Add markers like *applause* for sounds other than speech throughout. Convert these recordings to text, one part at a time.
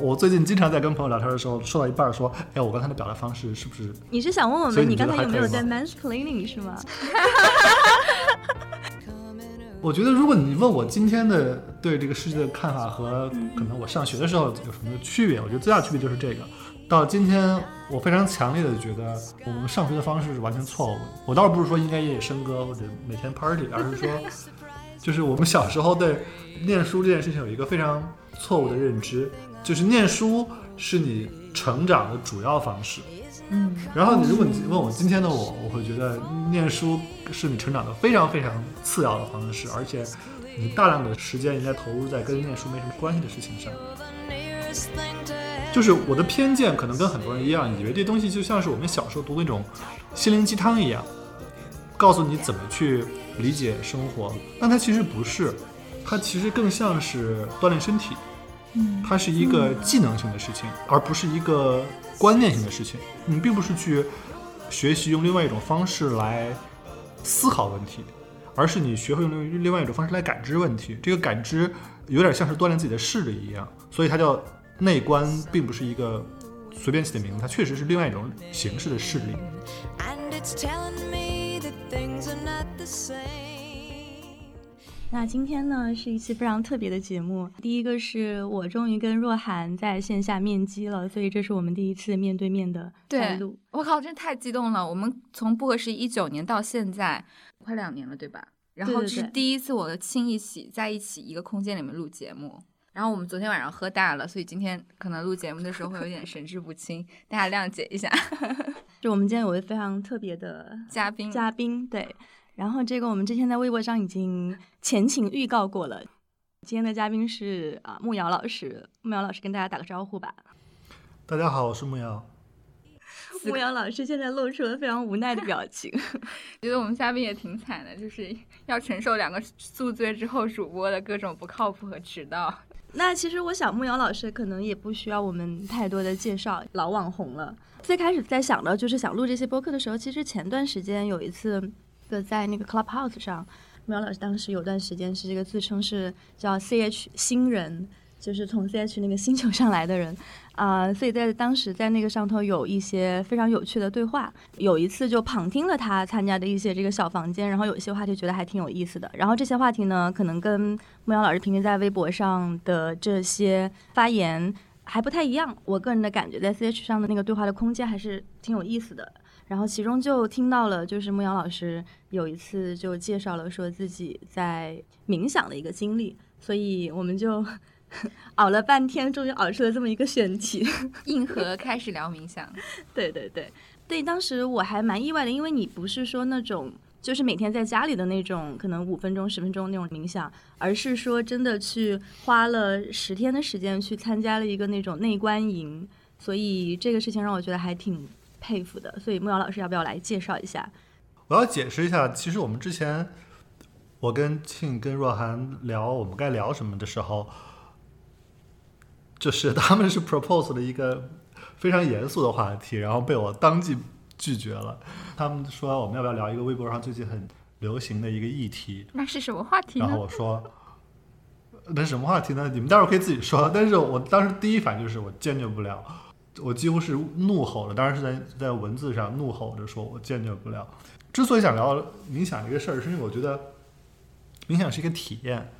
我最近经常在跟朋友聊天的时候，说到一半说：“哎，我刚才的表达方式是不是？”你是想问我们，你刚才有没有在 mansplaining 是吗？*laughs* 我觉得，如果你问我今天的对这个世界的看法和可能我上学的时候有什么区别，我觉得最大的区别就是这个。到今天，我非常强烈的觉得我们上学的方式是完全错误的。我倒不是说应该夜夜笙歌或者每天 party，而是说，就是我们小时候对念书这件事情有一个非常错误的认知，就是念书是你成长的主要方式。嗯，然后你如果你问我今天的我，我会觉得念书是你成长的非常非常次要的方式，而且你大量的时间应该投入在跟念书没什么关系的事情上。就是我的偏见可能跟很多人一样，以为这东西就像是我们小时候读那种心灵鸡汤一样，告诉你怎么去理解生活，但它其实不是，它其实更像是锻炼身体。嗯它是一个技能性的事情，而不是一个观念性的事情。你并不是去学习用另外一种方式来思考问题，而是你学会用另另外一种方式来感知问题。这个感知有点像是锻炼自己的视力一样，所以它叫内观，并不是一个随便起的名字，它确实是另外一种形式的视力。And it's telling me that things are not the same. 那今天呢是一期非常特别的节目。第一个是我终于跟若涵在线下面基了，所以这是我们第一次面对面的对录。我靠，真太激动了！我们从不合时一九年到现在，快两年了，对吧？然后这是第一次我的亲一起在一起一个空间里面录节目。然后我们昨天晚上喝大了，所以今天可能录节目的时候会有点神志不清，大家谅解一下。*laughs* 就我们今天有位非常特别的嘉宾，嘉宾，对。然后这个我们之前在微博上已经前情预告过了。今天的嘉宾是啊木瑶老师，木瑶老师跟大家打个招呼吧。大家好，我是木瑶。木瑶老师现在露出了非常无奈的表情。*laughs* 觉得我们嘉宾也挺惨的，就是要承受两个宿醉之后主播的各种不靠谱和迟到。那其实我想木瑶老师可能也不需要我们太多的介绍，老网红了。最开始在想到就是想录这些播客的时候，其实前段时间有一次，个在那个 Clubhouse 上，木瑶老师当时有段时间是这个自称是叫 CH 新人，就是从 CH 那个星球上来的人啊、所以在当时在那个上头有一些非常有趣的对话。有一次就旁听了他参加的一些这个小房间，然后有一些话题觉得还挺有意思的。然后这些话题呢，可能跟木瑶老师平时在微博上的这些发言还不太一样。我个人的感觉，在 CH 上的那个对话的空间还是挺有意思的。然后其中就听到了，就是牧羊老师有一次就介绍了说自己在冥想的一个经历，所以我们就 *laughs* 熬了半天，终于熬出了这么一个选题。*laughs* 硬核开始聊冥想，*laughs* 对对对对，当时我还蛮意外的，因为你不是说那种就是每天在家里的那种，可能五分钟、十分钟那种冥想，而是说真的去花了十天的时间去参加了一个那种内观营，所以这个事情让我觉得还挺佩服的。所以木瑶老师要不要来介绍一下？我要解释一下，其实我们之前，我跟庆跟若涵聊我们该聊什么的时候，就是他们是 propose 了一个非常严肃的话题，然后被我当即拒绝了。他们说我们要不要聊一个微博上最近很流行的一个议题，那是什么话题然后？我说。那什么话题呢？你们待会儿可以自己说。但是我当时第一反应就是我坚决不了，我几乎是怒吼了，当然是在在文字上怒吼着说，我坚决不了。之所以想聊冥想这个事儿，是因为我觉得冥想是一个体验，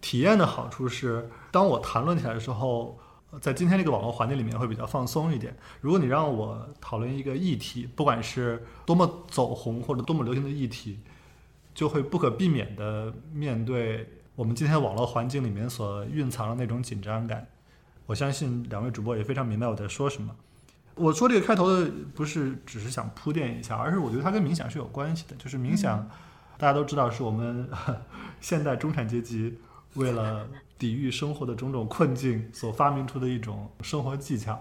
体验的好处是，当我谈论起来的时候，在今天这个网络环境里面会比较放松一点。如果你让我讨论一个议题，不管是多么走红或者多么流行的议题，就会不可避免的面对我们今天网络环境里面所蕴藏的那种紧张感。我相信两位主播也非常明白我在说什么。我说这个开头的不是只是想铺垫一下，而是我觉得它跟冥想是有关系的。就是冥想，大家都知道是我们 *laughs* 现代中产阶级为了抵御生活的种种困境所发明出的一种生活技巧。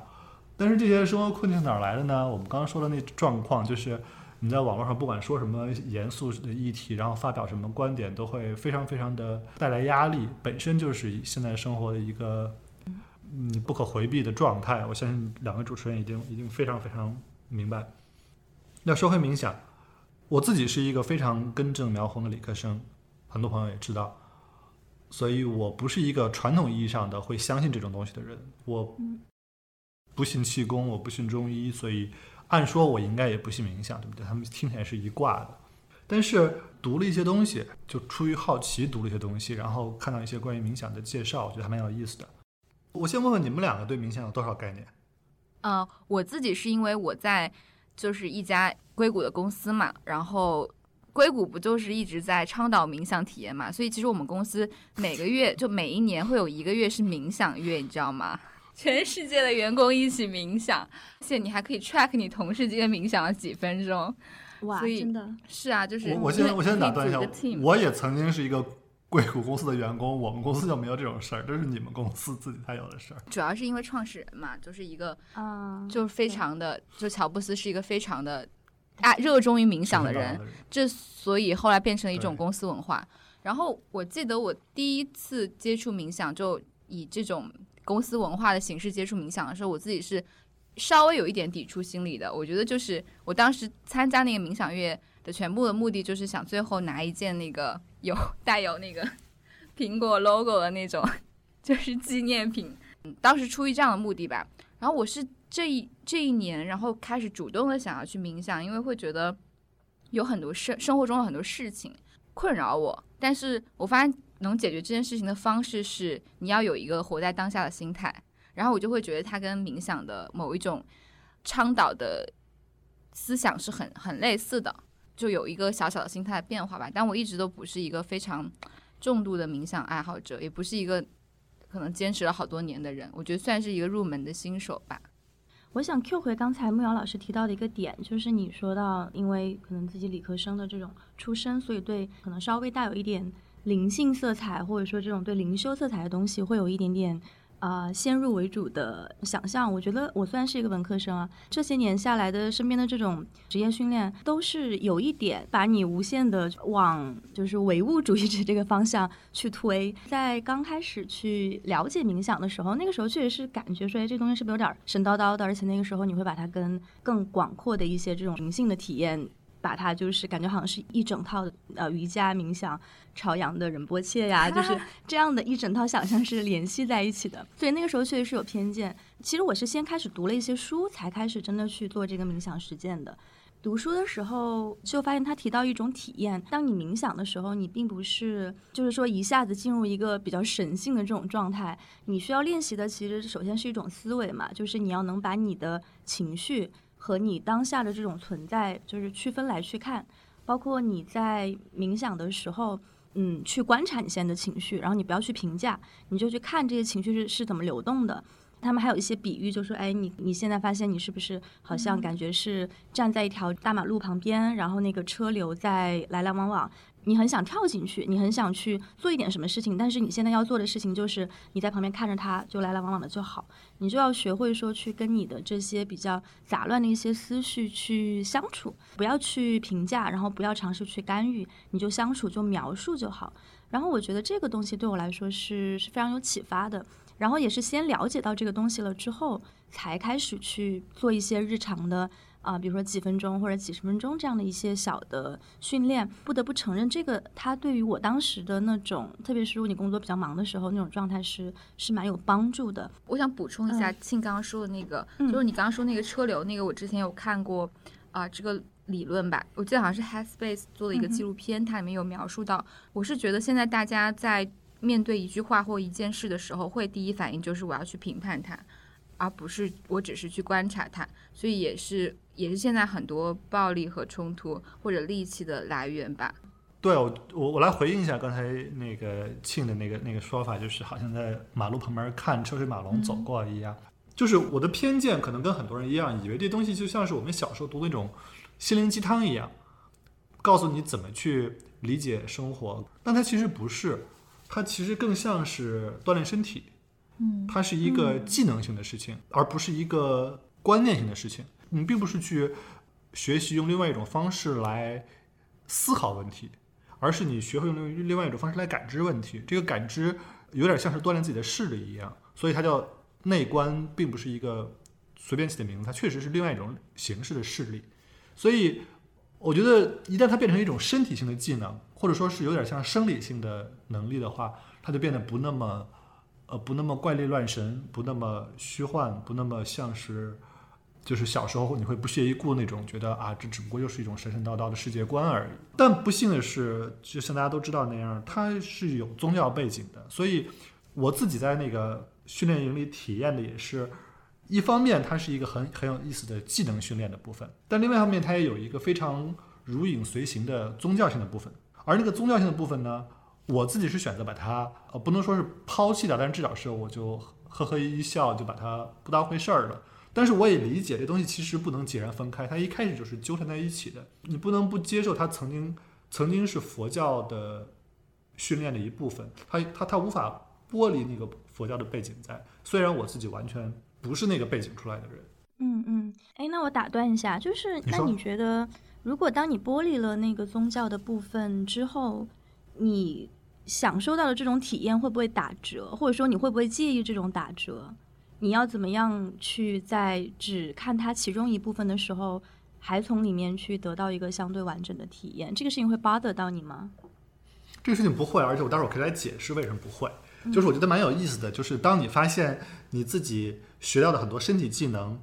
但是这些生活困境哪儿来的呢？我们刚刚说的那状况，就是你在网络上不管说什么严肃的议题，然后发表什么观点，都会非常非常的带来压力，本身就是现在生活的一个你不可回避的状态。我相信两位主持人已经已经非常非常明白。那说回冥想，我自己是一个非常根正苗红的理科生，很多朋友也知道。所以我不是一个传统意义上的会相信这种东西的人。我不信气功，我不信中医，所以按说我应该也不信冥想，对不对？他们听起来是一挂的。但是读了一些东西，就出于好奇读了一些东西，然后看到一些关于冥想的介绍，我觉得还蛮有意思的。我先问问你们两个对冥想有多少概念？嗯、我自己是因为我在就是一家硅谷的公司嘛，然后硅谷不就是一直在倡导冥想体验嘛，所以其实我们公司每个月就每一年会有一个月是冥想月，你知道吗？全世界的员工一起冥想，而且你还可以 track 你同事今天冥想了几分钟。哇，所真的，是啊，就是我我先我现在打断一下我也曾经是一个硅谷公司的员工，我们公司就没有这种事儿，这是你们公司自己才有的事儿。主要是因为创始人嘛，就是一个啊，就是非常的，就乔布斯是一个非常的啊热衷于冥想的人，这所以后来变成了一种公司文化。然后我记得我第一次接触冥想，就以这种公司文化的形式接触冥想的时候，我自己是稍微有一点抵触心理的。我觉得就是我当时参加那个冥想月的全部的目的，就是想最后拿一件那个有带有那个 *laughs* 苹果 logo 的那种，就是纪念品。当时出于这样的目的吧。然后我是这一这一年，然后开始主动的想要去冥想，因为会觉得有很多事，生活中的很多事情困扰我，但是我发现能解决这件事情的方式是你要有一个活在当下的心态，然后我就会觉得它跟冥想的某一种倡导的思想是很很类似的，就有一个小小的心态变化吧。但我一直都不是一个非常重度的冥想爱好者，也不是一个可能坚持了好多年的人，我觉得算是一个入门的新手吧。我想 Q 回刚才慕瑶老师提到的一个点，就是你说到，因为可能自己理科生的这种出身，所以对可能稍微带有一点灵性色彩，或者说这种对灵修色彩的东西，会有一点点呃先入为主的想象。我觉得我虽然是一个文科生啊，这些年下来的身边的这种职业训练，都是有一点把你无限的往就是唯物主义者这个方向去推。在刚开始去了解冥想的时候，那个时候确实是感觉说，哎，这东西是不是有点神叨叨的？而且那个时候你会把它跟更广阔的一些这种灵性的体验。把它就是感觉好像是一整套的呃瑜伽、冥想、朝阳的仁波切呀，就是 *laughs* 这样的一整套想象是联系在一起的。所以那个时候确实是有偏见。其实我是先开始读了一些书，才开始真的去做这个冥想实践的。读书的时候就发现他提到一种体验，当你冥想的时候，你并不是就是说一下子进入一个比较神性的这种状态，你需要练习的其实首先是一种思维嘛，就是你要能把你的情绪和你当下的这种存在就是区分来去看，包括你在冥想的时候。嗯，去观察你现在的情绪，然后你不要去评价，你就去看这些情绪是是怎么流动的。他们还有一些比喻，就说，哎，你你现在发现你是不是好像感觉是站在一条大马路旁边，然后那个车流在来来往往，你很想跳进去，你很想去做一点什么事情，但是你现在要做的事情就是你在旁边看着它，就来来往往的就好。你就要学会说去跟你的这些比较杂乱的一些思绪去相处，不要去评价，然后不要尝试去干预，你就相处就描述就好。然后我觉得这个东西对我来说是是非常有启发的。然后也是先了解到这个东西了之后，才开始去做一些日常的啊、比如说几分钟或者几十分钟这样的一些小的训练。不得不承认，这个它对于我当时的那种，特别是如果你工作比较忙的时候，那种状态是是蛮有帮助的。我想补充一下庆刚刚说的那个，嗯就是你刚刚说那个车流，那个我之前有看过啊、这个理论吧，我记得好像是 Headspace 做的一个纪录片，它里面有描述到，我是觉得现在大家在面对一句话或一件事的时候，会第一反应就是我要去评判它，而不是我只是去观察它，所以也是也是现在很多暴力和冲突或者戾气的来源吧。对我我我来回应一下刚才那个庆的那个那个说法，就是好像在马路旁边看车水马龙走过一样。就是我的偏见可能跟很多人一样，以为这东西就像是我们小时候读那种心灵鸡汤一样，告诉你怎么去理解生活。但它其实不是，它其实更像是锻炼身体。嗯它是一个技能性的事情，而不是一个观念性的事情。你并不是去学习用另外一种方式来思考问题，而是你学会用另外一种方式来感知问题。这个感知有点像是锻炼自己的视力一样，所以它叫内观，并不是一个随便起的名字，它确实是另外一种形式的视力。所以我觉得，一旦它变成一种身体性的技能，或者说是有点像生理性的能力的话，它就变得不那么，呃，不那么怪力乱神，不那么虚幻，不那么像是，就是小时候你会不屑一顾那种觉得啊，这只不过就是一种神神叨叨的世界观而已。但不幸的是，就像大家都知道那样，它是有宗教背景的，所以我自己在那个训练营里体验的也是。一方面，它是一个很很有意思的技能训练的部分，但另外一方面，它也有一个非常如影随形的宗教性的部分。而那个宗教性的部分呢，我自己是选择把它呃不能说是抛弃掉，但是至少是我就呵呵一笑就把它不当回事儿了。但是我也理解这东西其实不能截然分开，它一开始就是纠缠在一起的。你不能不接受它曾经曾经是佛教的训练的一部分，它它它无法剥离那个佛教的背景在。虽然我自己完全。不是那个背景出来的人。嗯嗯，哎，那我打断一下，就是那你说你觉得，如果当你剥离了那个宗教的部分之后，你享受到的这种体验会不会打折，或者说你会不会介意这种打折？你要怎么样去在只看它其中一部分的时候，还从里面去得到一个相对完整的体验？这个事情会 bother 到你吗？这个事情不会，而且我待会儿可以来解释为什么不会。就是我觉得蛮有意思的，就是当你发现你自己学到的很多身体技能，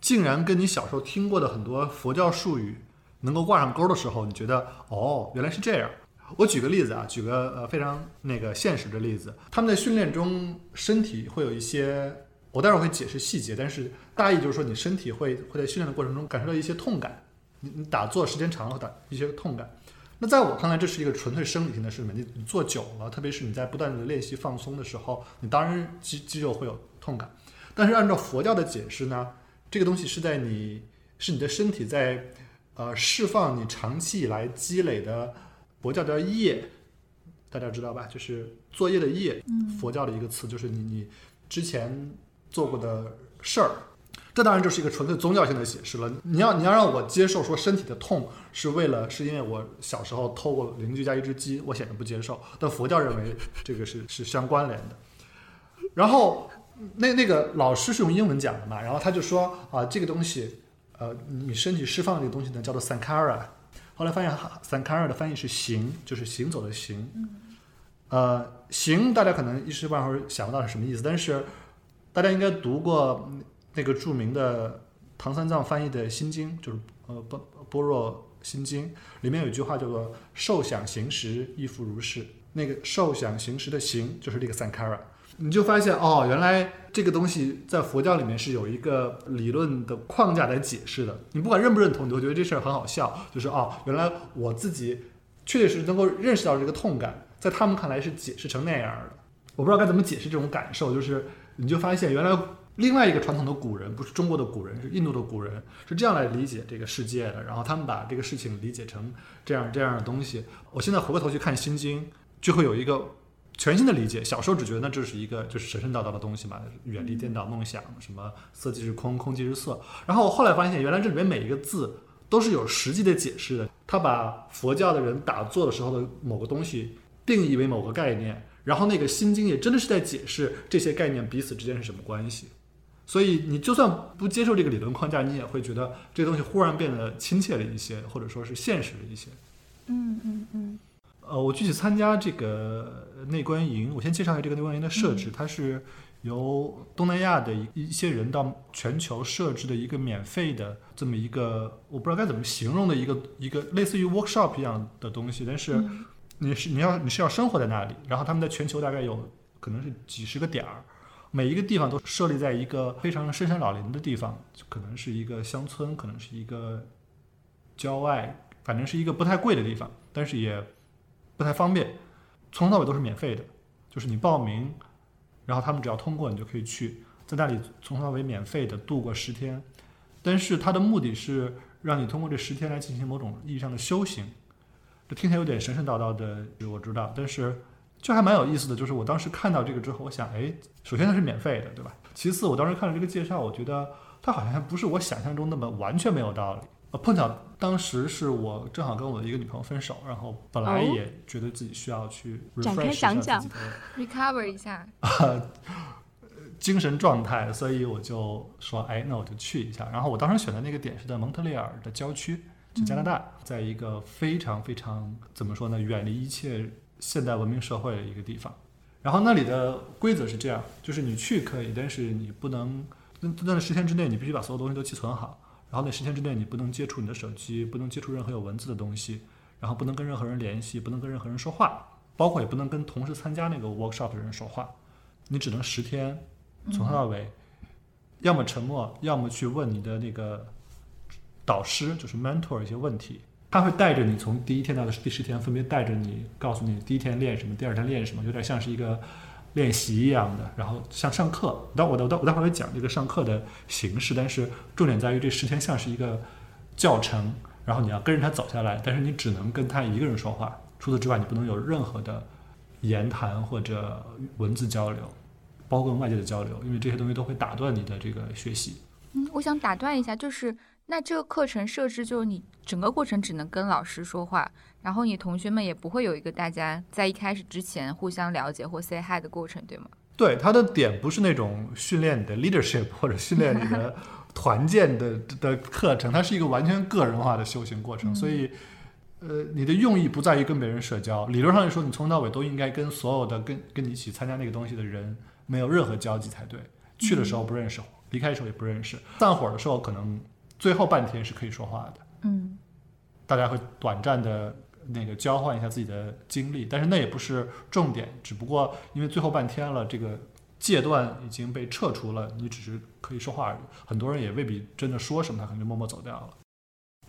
竟然跟你小时候听过的很多佛教术语能够挂上钩的时候，你觉得哦，原来是这样。我举个例子啊，举个呃非常那个现实的例子，他们在训练中身体会有一些，我待会儿会解释细节，但是大意就是说你身体会会在训练的过程中感受到一些痛感，你你打坐时间长了会打一些痛感。那在我看来，这是一个纯粹生理性的事情。你你坐久了，特别是你在不断的练习放松的时候，你当然肌肌肉会有痛感。但是按照佛教的解释呢，这个东西是在你是你的身体在呃释放你长期以来积累的佛教叫业，大家知道吧？就是作业的业，佛教的一个词，就是你你之前做过的事儿。这当然就是一个纯粹宗教性的解释了。你要你要让我接受说身体的痛是为了是因为我小时候偷过邻居家一只鸡，我显然不接受。但佛教认为这个是是相关联的。然后那那个老师是用英文讲的嘛，然后他就说啊，这个东西呃，你身体释放的这个东西呢叫做 sankara。后来发现 sankara 的翻译是行，就是行走的行。呃，行大家可能一时半会儿想不到是什么意思，但是大家应该读过那个著名的唐三藏翻译的《心经》，就是呃《般般若心经》，里面有一句话叫做“受想行识，亦复如是”。那个受想行识的行就是这个 sankara，你就发现哦，原来这个东西在佛教里面是有一个理论的框架来解释的。你不管认不认同，你都觉得这事儿很好笑，就是哦，原来我自己确确实实能够认识到这个痛感，在他们看来是解释成那样的。我不知道该怎么解释这种感受，就是你就发现原来另外一个传统的古人，不是中国的古人，是印度的古人，是这样来理解这个世界的。然后他们把这个事情理解成这样这样的东西。我现在回过头去看《心经》，就会有一个全新的理解。小时候只觉得那这是一个就是神神叨叨的东西嘛，远离颠倒梦想，什么色即是空，空即是色。然后我后来发现，原来这里面每一个字都是有实际的解释的。他把佛教的人打坐的时候的某个东西定义为某个概念，然后那个《心经》也真的是在解释这些概念彼此之间是什么关系。所以你就算不接受这个理论框架，你也会觉得这个东西忽然变得亲切了一些，或者说是现实了一些。嗯嗯嗯呃，我具体参加这个内观营，我先介绍一下这个内观营的设置，它是由东南亚的一一些人到全球设置的一个免费的这么一个，我不知道该怎么形容的一个一个类似于 workshop 一样的东西，但是你是你要你是要生活在那里，然后他们在全球大概有可能是几十个点儿。每一个地方都设立在一个非常深山老林的地方，可能是一个乡村，可能是一个郊外，反正是一个不太贵的地方，但是也不太方便。从头到尾都是免费的，就是你报名，然后他们只要通过你就可以去，在那里从头到尾免费的度过十天。但是它的目的是让你通过这十天来进行某种意义上的修行。这听起来有点神神叨叨的，我知道，但是。就还蛮有意思的，就是我当时看到这个之后，我想，哎，首先它是免费的，对吧？其次，我当时看了这个介绍，我觉得它好像还不是我想象中那么完全没有道理。呃，碰巧当时是我正好跟我的一个女朋友分手，然后本来哦也觉得自己需要去展开 refresh 一下讲讲自己的 *laughs* recover 一下，*laughs* 精神状态，所以我就说，哎，那我就去一下。然后我当时选的那个点是在蒙特利尔的郊区，就加拿大，在一个非常非常怎么说呢，远离一切现代文明社会的一个地方。然后那里的规则是这样，就是你去可以，但是你不能那那十天之内你必须把所有东西都寄存好，然后那十天之内你不能接触你的手机，不能接触任何有文字的东西，然后不能跟任何人联系，不能跟任何人说话，包括也不能跟同时参加那个 workshop 的人说话，你只能十天从头到尾，要么沉默，要么去问你的那个导师，就是 mentor 一些问题。他会带着你从第一天到第十天，分别带着你，告诉你第一天练什么，第二天练什么，有点像是一个练习一样的。然后像上课，但我我我待会儿会讲这个上课的形式，但是重点在于这十天像是一个教程，然后你要跟着他走下来，但是你只能跟他一个人说话，除此之外你不能有任何的言谈或者文字交流，包括外界的交流，因为这些东西都会打断你的这个学习。嗯，我想打断一下，就是那这个课程设置就是你整个过程只能跟老师说话，然后你同学们也不会有一个大家在一开始之前互相了解或 say hi 的过程，对吗？对，它的点不是那种训练你的 leadership 或者训练你的 *laughs* 团建的的课程，它是一个完全个人化的修行过程。所以，呃，你的用意不在于跟别人社交。理论上来说，你从头到尾都应该跟所有的跟跟你一起参加那个东西的人没有任何交集才对。去的时候不认识，离开的时候也不认识，散伙的时候可能最后半天是可以说话的。嗯大家会短暂的那个交换一下自己的经历，但是那也不是重点，只不过因为最后半天了，这个戒断已经被撤除了，你只是可以说话而已。很多人也未必真的说什么，他可能就默默走掉了。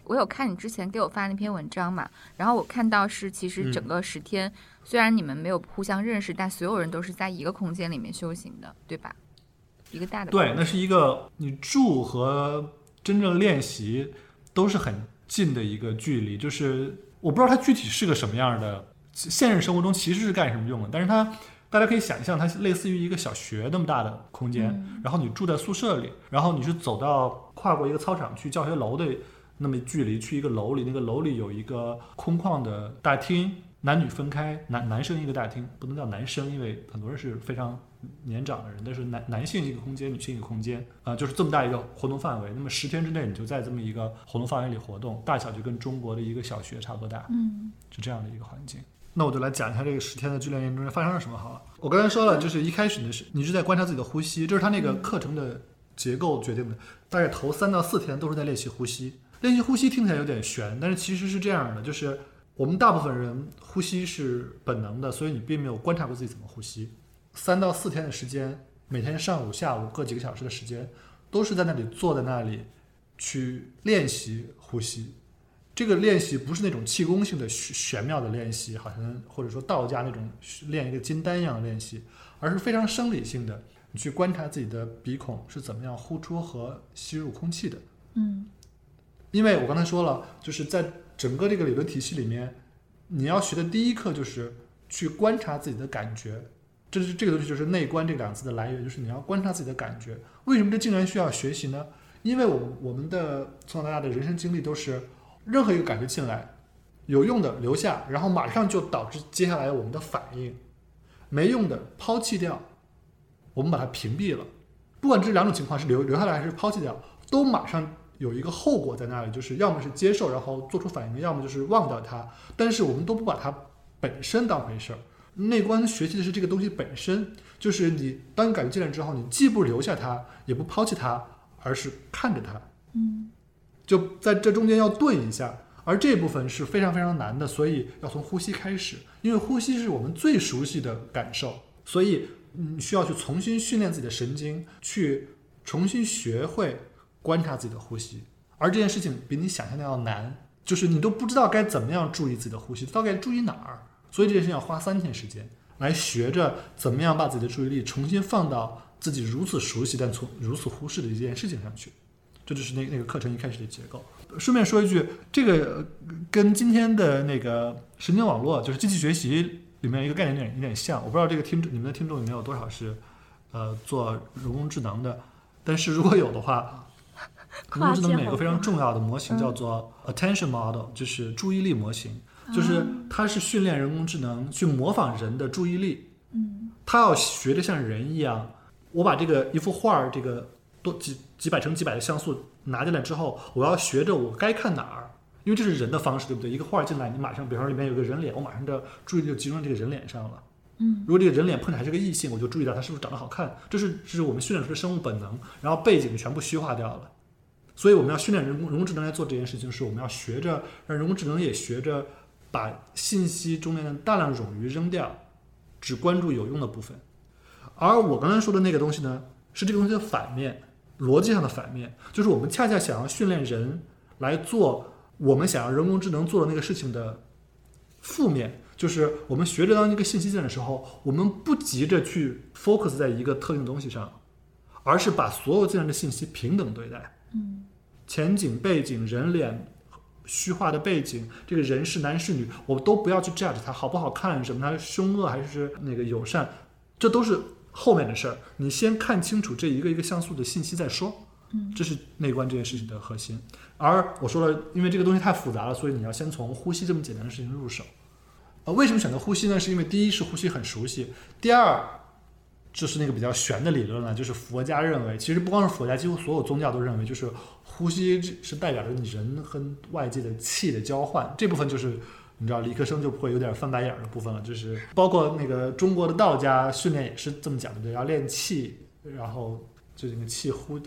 我有看你之前给我发那篇文章嘛，然后我看到是其实嗯整个十天，虽然你们没有互相认识，但所有人都是在一个空间里面修行的，对吧？一个大的对，那是一个你住和真正练习都是很近的一个距离，就是我不知道它具体是个什么样的，现实生活中其实是干什么用的，但是它大家可以想象，它类似于一个小学那么大的空间，嗯。然后你住在宿舍里，然后你是走到跨过一个操场去教学楼的那么距离，去一个楼里，那个楼里有一个空旷的大厅，男女分开，男男生一个大厅，不能叫男生，因为很多人是非常年长的人，但是男男性一个空间，女性一个空间，啊、就是这么大一个活动范围。那么十天之内，你就在这么一个活动范围里活动，大小就跟中国的一个小学差不多大。嗯是这样的一个环境。那我就来讲一下这个十天的剧练营中间发生了什么好了。我刚才说了，就是一开始呢是你是在观察自己的呼吸，这是他那个课程的结构决定的。大概头三到四天都是在练习呼吸。练习呼吸听起来有点悬，但是其实是这样的，就是我们大部分人呼吸是本能的，所以你并没有观察过自己怎么呼吸。三到四天的时间，每天上午、下午各几个小时的时间，都是在那里坐在那里去练习呼吸。这个练习不是那种气功性的玄玄妙的练习，好像或者说道家那种练一个金丹一样的练习，而是非常生理性的，你去观察自己的鼻孔是怎么样呼出和吸入空气的。嗯因为我刚才说了，就是在整个这个理论体系里面，你要学的第一课就是去观察自己的感觉。这是这个东西就是内观这两个字的来源，就是你要观察自己的感觉。为什么这竟然需要学习呢？因为我我们的从小到大的人生经历都是，任何一个感觉进来，有用的留下，然后马上就导致接下来我们的反应；没用的抛弃掉，我们把它屏蔽了。不管这两种情况是留留下来还是抛弃掉，都马上有一个后果在那里，就是要么是接受然后做出反应，要么就是忘掉它。但是我们都不把它本身当回事儿。内观学习的是这个东西本身，就是你当你感觉进来之后，你既不留下它，也不抛弃它，而是看着它。嗯。就在这中间要顿一下，而这部分是非常非常难的，所以要从呼吸开始，因为呼吸是我们最熟悉的感受，所以你需要去重新训练自己的神经，去重新学会观察自己的呼吸，而这件事情比你想象的要难，就是你都不知道该怎么样注意自己的呼吸，到底该注意哪儿，所以这件事情要花三天时间来学着怎么样把自己的注意力重新放到自己如此熟悉但从如此忽视的一件事情上去。这就是那那个课程一开始的结构。顺便说一句，这个呃跟今天的那个神经网络，就是机器学习里面一个概念有点有点像。我不知道这个听众你们的听众里面有多少是呃做人工智能的，但是如果有的话，*laughs* 人工智能有一个非常重要的模型叫做 attention model，就是注意力模型，就是它是训练人工智能去模仿人的注意力。嗯它要学着像人一样，我把这个一幅画儿，这个多几几百乘几百的像素拿进来之后，我要学着我该看哪儿，因为这是人的方式，对不对？一个画儿进来，你马上，比方说里面有个人脸，我马上的注意力就集中在这个人脸上了。嗯如果这个人脸碰起来是个异性，我就注意到他是不是长得好看，这是这是我们训练出的生物本能，然后背景全部虚化掉了。所以我们要训练人工人工智能来做这件事情，是我们要学着让人工智能也学着把信息中间的大量冗余扔掉，只关注有用的部分。而我刚才说的那个东西呢，是这个东西的反面，逻辑上的反面，就是我们恰恰想要训练人来做我们想要人工智能做的那个事情的负面，就是我们学着当一个信息键的时候，我们不急着去 focus 在一个特定的东西上，而是把所有进来的信息平等对待。嗯前景、背景、人脸、虚化的背景，这个人是男是女，我都不要去 judge 他好不好看，什么他凶恶还是那个友善，这都是后面的事儿。你先看清楚这一个一个像素的信息再说。嗯这是内观这件事情的核心。而我说了，因为这个东西太复杂了，所以你要先从呼吸这么简单的事情入手。呃，为什么选择呼吸呢？是因为第一是呼吸很熟悉，第二就是那个比较玄的理论了，就是佛家认为，其实不光是佛家，几乎所有宗教都认为，就是呼吸是代表着你人和外界的气的交换，这部分就是。你知道理科生就不会有点翻白眼的部分了，就是包括那个中国的道家训练也是这么讲的，要练气，然后就那个气呼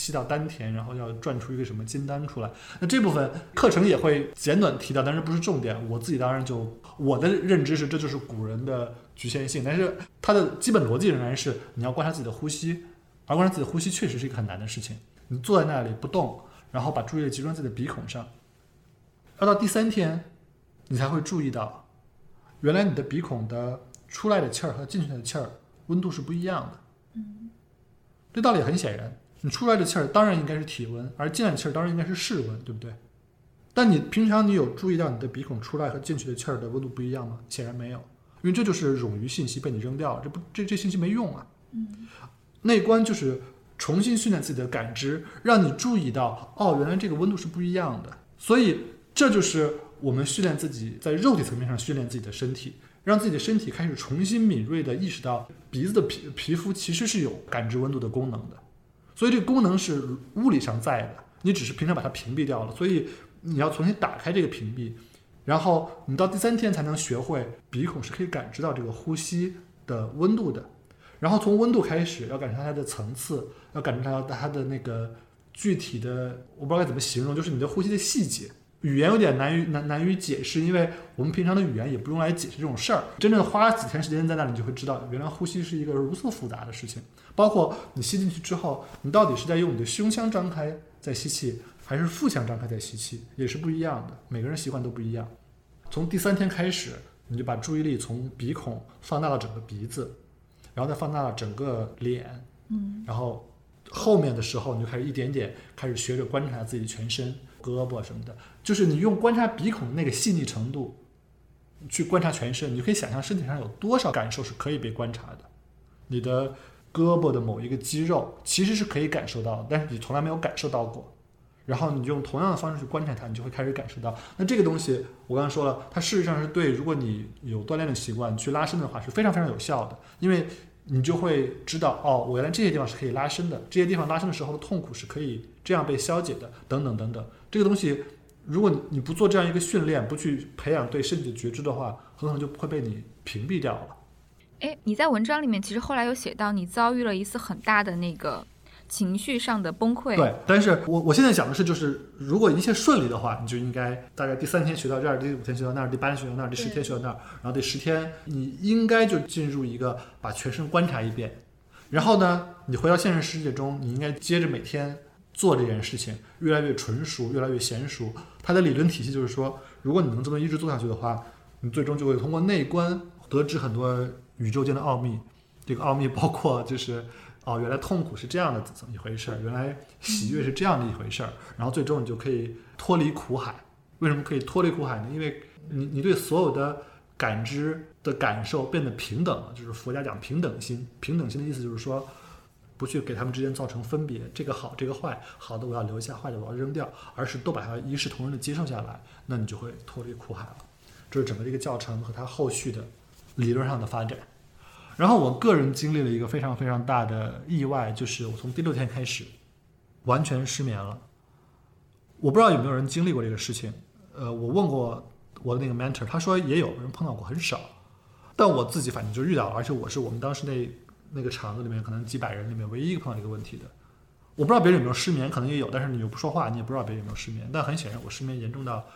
吸到丹田，然后要转出一个什么金丹出来。那这部分课程也会简短提到，但是不是重点。我自己当然就我的认知是，这就是古人的局限性，但是它的基本逻辑仍然是你要观察自己的呼吸，而观察自己的呼吸确实是一个很难的事情。你坐在那里不动，然后把注意力集中在自己的鼻孔上，要到第三天，你才会注意到，原来你的鼻孔的出来的气儿和进去的气儿温度是不一样的。嗯这道理很显然，你出来的气儿当然应该是体温，而进来的气儿当然应该是室温，对不对？但你平常你有注意到你的鼻孔出来和进去的气儿的温度不一样吗？显然没有，因为这就是冗余信息被你扔掉了，这不这这信息没用啊。内观就是重新训练自己的感知，让你注意到哦，原来这个温度是不一样的。所以这就是我们训练自己在肉体层面上训练自己的身体，让自己的身体开始重新敏锐地意识到鼻子的皮皮肤其实是有感知温度的功能的。所以这个功能是物理上在的，你只是平常把它屏蔽掉了。所以你要重新打开这个屏蔽，然后你到第三天才能学会鼻孔是可以感知到这个呼吸的温度的。然后从温度开始，要感知它的层次，要感知到它的那个具体的，我不知道该怎么形容，就是你的呼吸的细节。语言有点难于难难于解释，因为我们平常的语言也不用来解释这种事儿。真正花几天时间在那里，你就会知道，原来呼吸是一个如此复杂的事情。包括你吸进去之后，你到底是在用你的胸腔张开在吸气，还是腹腔张开在吸气，也是不一样的。每个人习惯都不一样。从第三天开始，你就把注意力从鼻孔放大到整个鼻子，然后再放大到整个脸，嗯然后后面的时候，你就开始一点点开始学着观察自己全身、胳膊什么的，就是你用观察鼻孔的那个细腻程度去观察全身，你就可以想象身体上有多少感受是可以被观察的。你的胳膊的某一个肌肉其实是可以感受到，但是你从来没有感受到过。然后你用同样的方式去观察它，你就会开始感受到。那这个东西，我刚刚说了，它事实上是对，如果你有锻炼的习惯去拉伸的话，是非常非常有效的，因为你就会知道，哦，我原来这些地方是可以拉伸的，这些地方拉伸的时候的痛苦是可以这样被消解的，等等等等。这个东西，如果你你不做这样一个训练，不去培养对身体的觉知的话，很可能就会被你屏蔽掉了。哎，你在文章里面其实后来有写到，你遭遇了一次很大的那个情绪上的崩溃。对，但是我我现在讲的是，就是如果一切顺利的话，你就应该大概第三天学到这儿，第五天学到那儿，第八天学到那儿，第十天学到那儿，然后第十天你应该就进入一个把全身观察一遍，然后呢，你回到现实世界中，你应该接着每天做这件事情，越来越纯熟，越来越娴熟。它的理论体系就是说，如果你能这么一直做下去的话，你最终就会通过内观得知很多宇宙间的奥秘。这个奥秘包括就是哦，原来痛苦是这样的怎么一回事儿，原来喜悦是这样的一回事儿，然后最终你就可以脱离苦海。为什么可以脱离苦海呢？因为你你对所有的感知的感受变得平等了，就是佛家讲平等心。平等心的意思就是说，不去给他们之间造成分别，这个好，这个坏，好的我要留下，坏的我要扔掉，而是都把它一视同仁的接受下来，那你就会脱离苦海了。这是整个这个教程和它后续的理论上的发展。然后我个人经历了一个非常非常大的意外，就是我从第六天开始完全失眠了。我不知道有没有人经历过这个事情。呃，我问过我的那个 mentor，他说也有人碰到过，很少。但我自己反正就遇到了，而且我是我们当时那那个场子里面可能几百人里面唯一一个碰到这个问题的。我不知道别人有没有失眠，可能也有，但是你又不说话，你也不知道别人有没有失眠。但很显然，我失眠严重到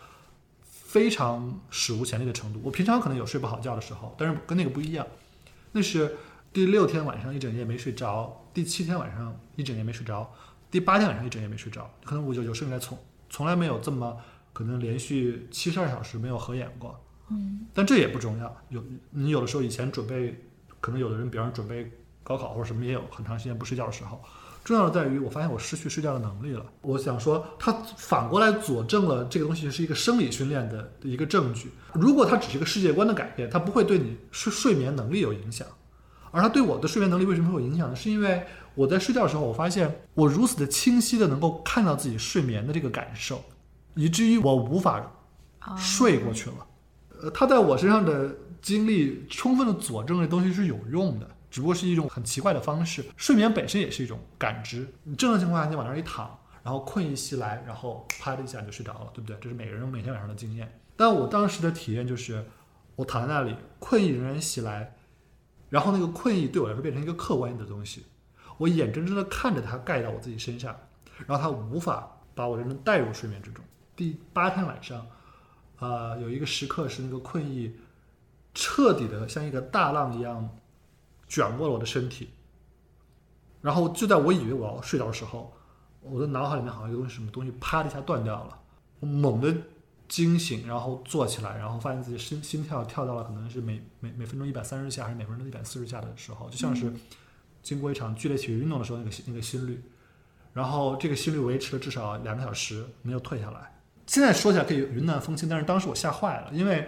非常史无前例的程度。我平常可能有睡不好觉的时候，但是跟那个不一样。那是第六天晚上一整夜没睡着，第七天晚上一整夜没睡着，第八天晚上一整夜没睡着。可能我有有生以来从从来没有这么可能连续七十二小时没有合眼过。嗯，但这也不重要。有你有的时候以前准备，可能有的人，比方准备高考或者什么，也有很长时间不睡觉的时候。重要的在于，我发现我失去睡觉的能力了。我想说，它反过来佐证了这个东西是一个生理训练的一个证据。如果它只是一个世界观的改变，它不会对你睡睡眠能力有影响。而它对我的睡眠能力为什么会有影响呢？是因为我在睡觉的时候，我发现我如此的清晰的能够看到自己睡眠的这个感受，以至于我无法啊睡过去了。呃，它在我身上的经历充分的佐证这东西是有用的，只不过是一种很奇怪的方式。睡眠本身也是一种感知，你正常情况下你往那儿一躺，然后困意袭来，然后啪的一下你就睡着了，对不对？这是每个人每天晚上的经验。但我当时的体验就是，我躺在那里，困意仍然袭来，然后那个困意对我来说变成一个客观的东西，我眼睁睁的看着它盖到我自己身上，然后它无法把我真正带入睡眠之中。第八天晚上，呃，有一个时刻是那个困意彻底的像一个大浪一样卷过了我的身体，然后就在我以为我要睡着的时候，我的脑海里面好像有个东西什么东西啪的一下断掉了，我猛地惊醒，然后坐起来，然后发现自己心心跳跳到了可能是每每每分钟一百三十下还是每分钟一百四十下的时候，就像是经过一场剧烈体育运动的时候那个心那个心率，然后这个心率维持了至少两个小时没有退下来。现在说起来可以云淡风轻，但是当时我吓坏了，因为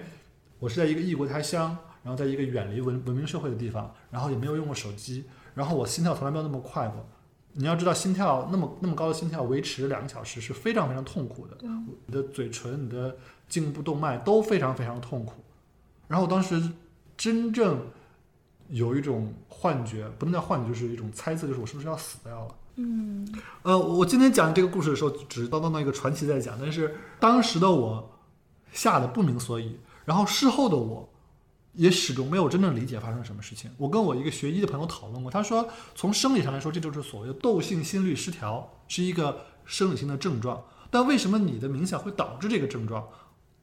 我是在一个异国他乡，然后在一个远离文文明社会的地方，然后也没有用过手机，然后我心跳从来没有那么快过。你要知道，心跳那么那么高的心跳维持两个小时是非常非常痛苦的，你的嘴唇、你的颈部动脉都非常非常痛苦。然后我当时真正有一种幻觉，不能叫幻觉，就是一种猜测，就是我是不是要死掉了。嗯呃，我今天讲这个故事的时候，只是当当当一个传奇在讲，但是当时的我吓得不明所以，然后事后的我也始终没有真正理解发生了什么事情。我跟我一个学医的朋友讨论过，他说从生理上来说，这就是所谓的窦性心律失调，是一个生理性的症状。但为什么你的冥想会导致这个症状，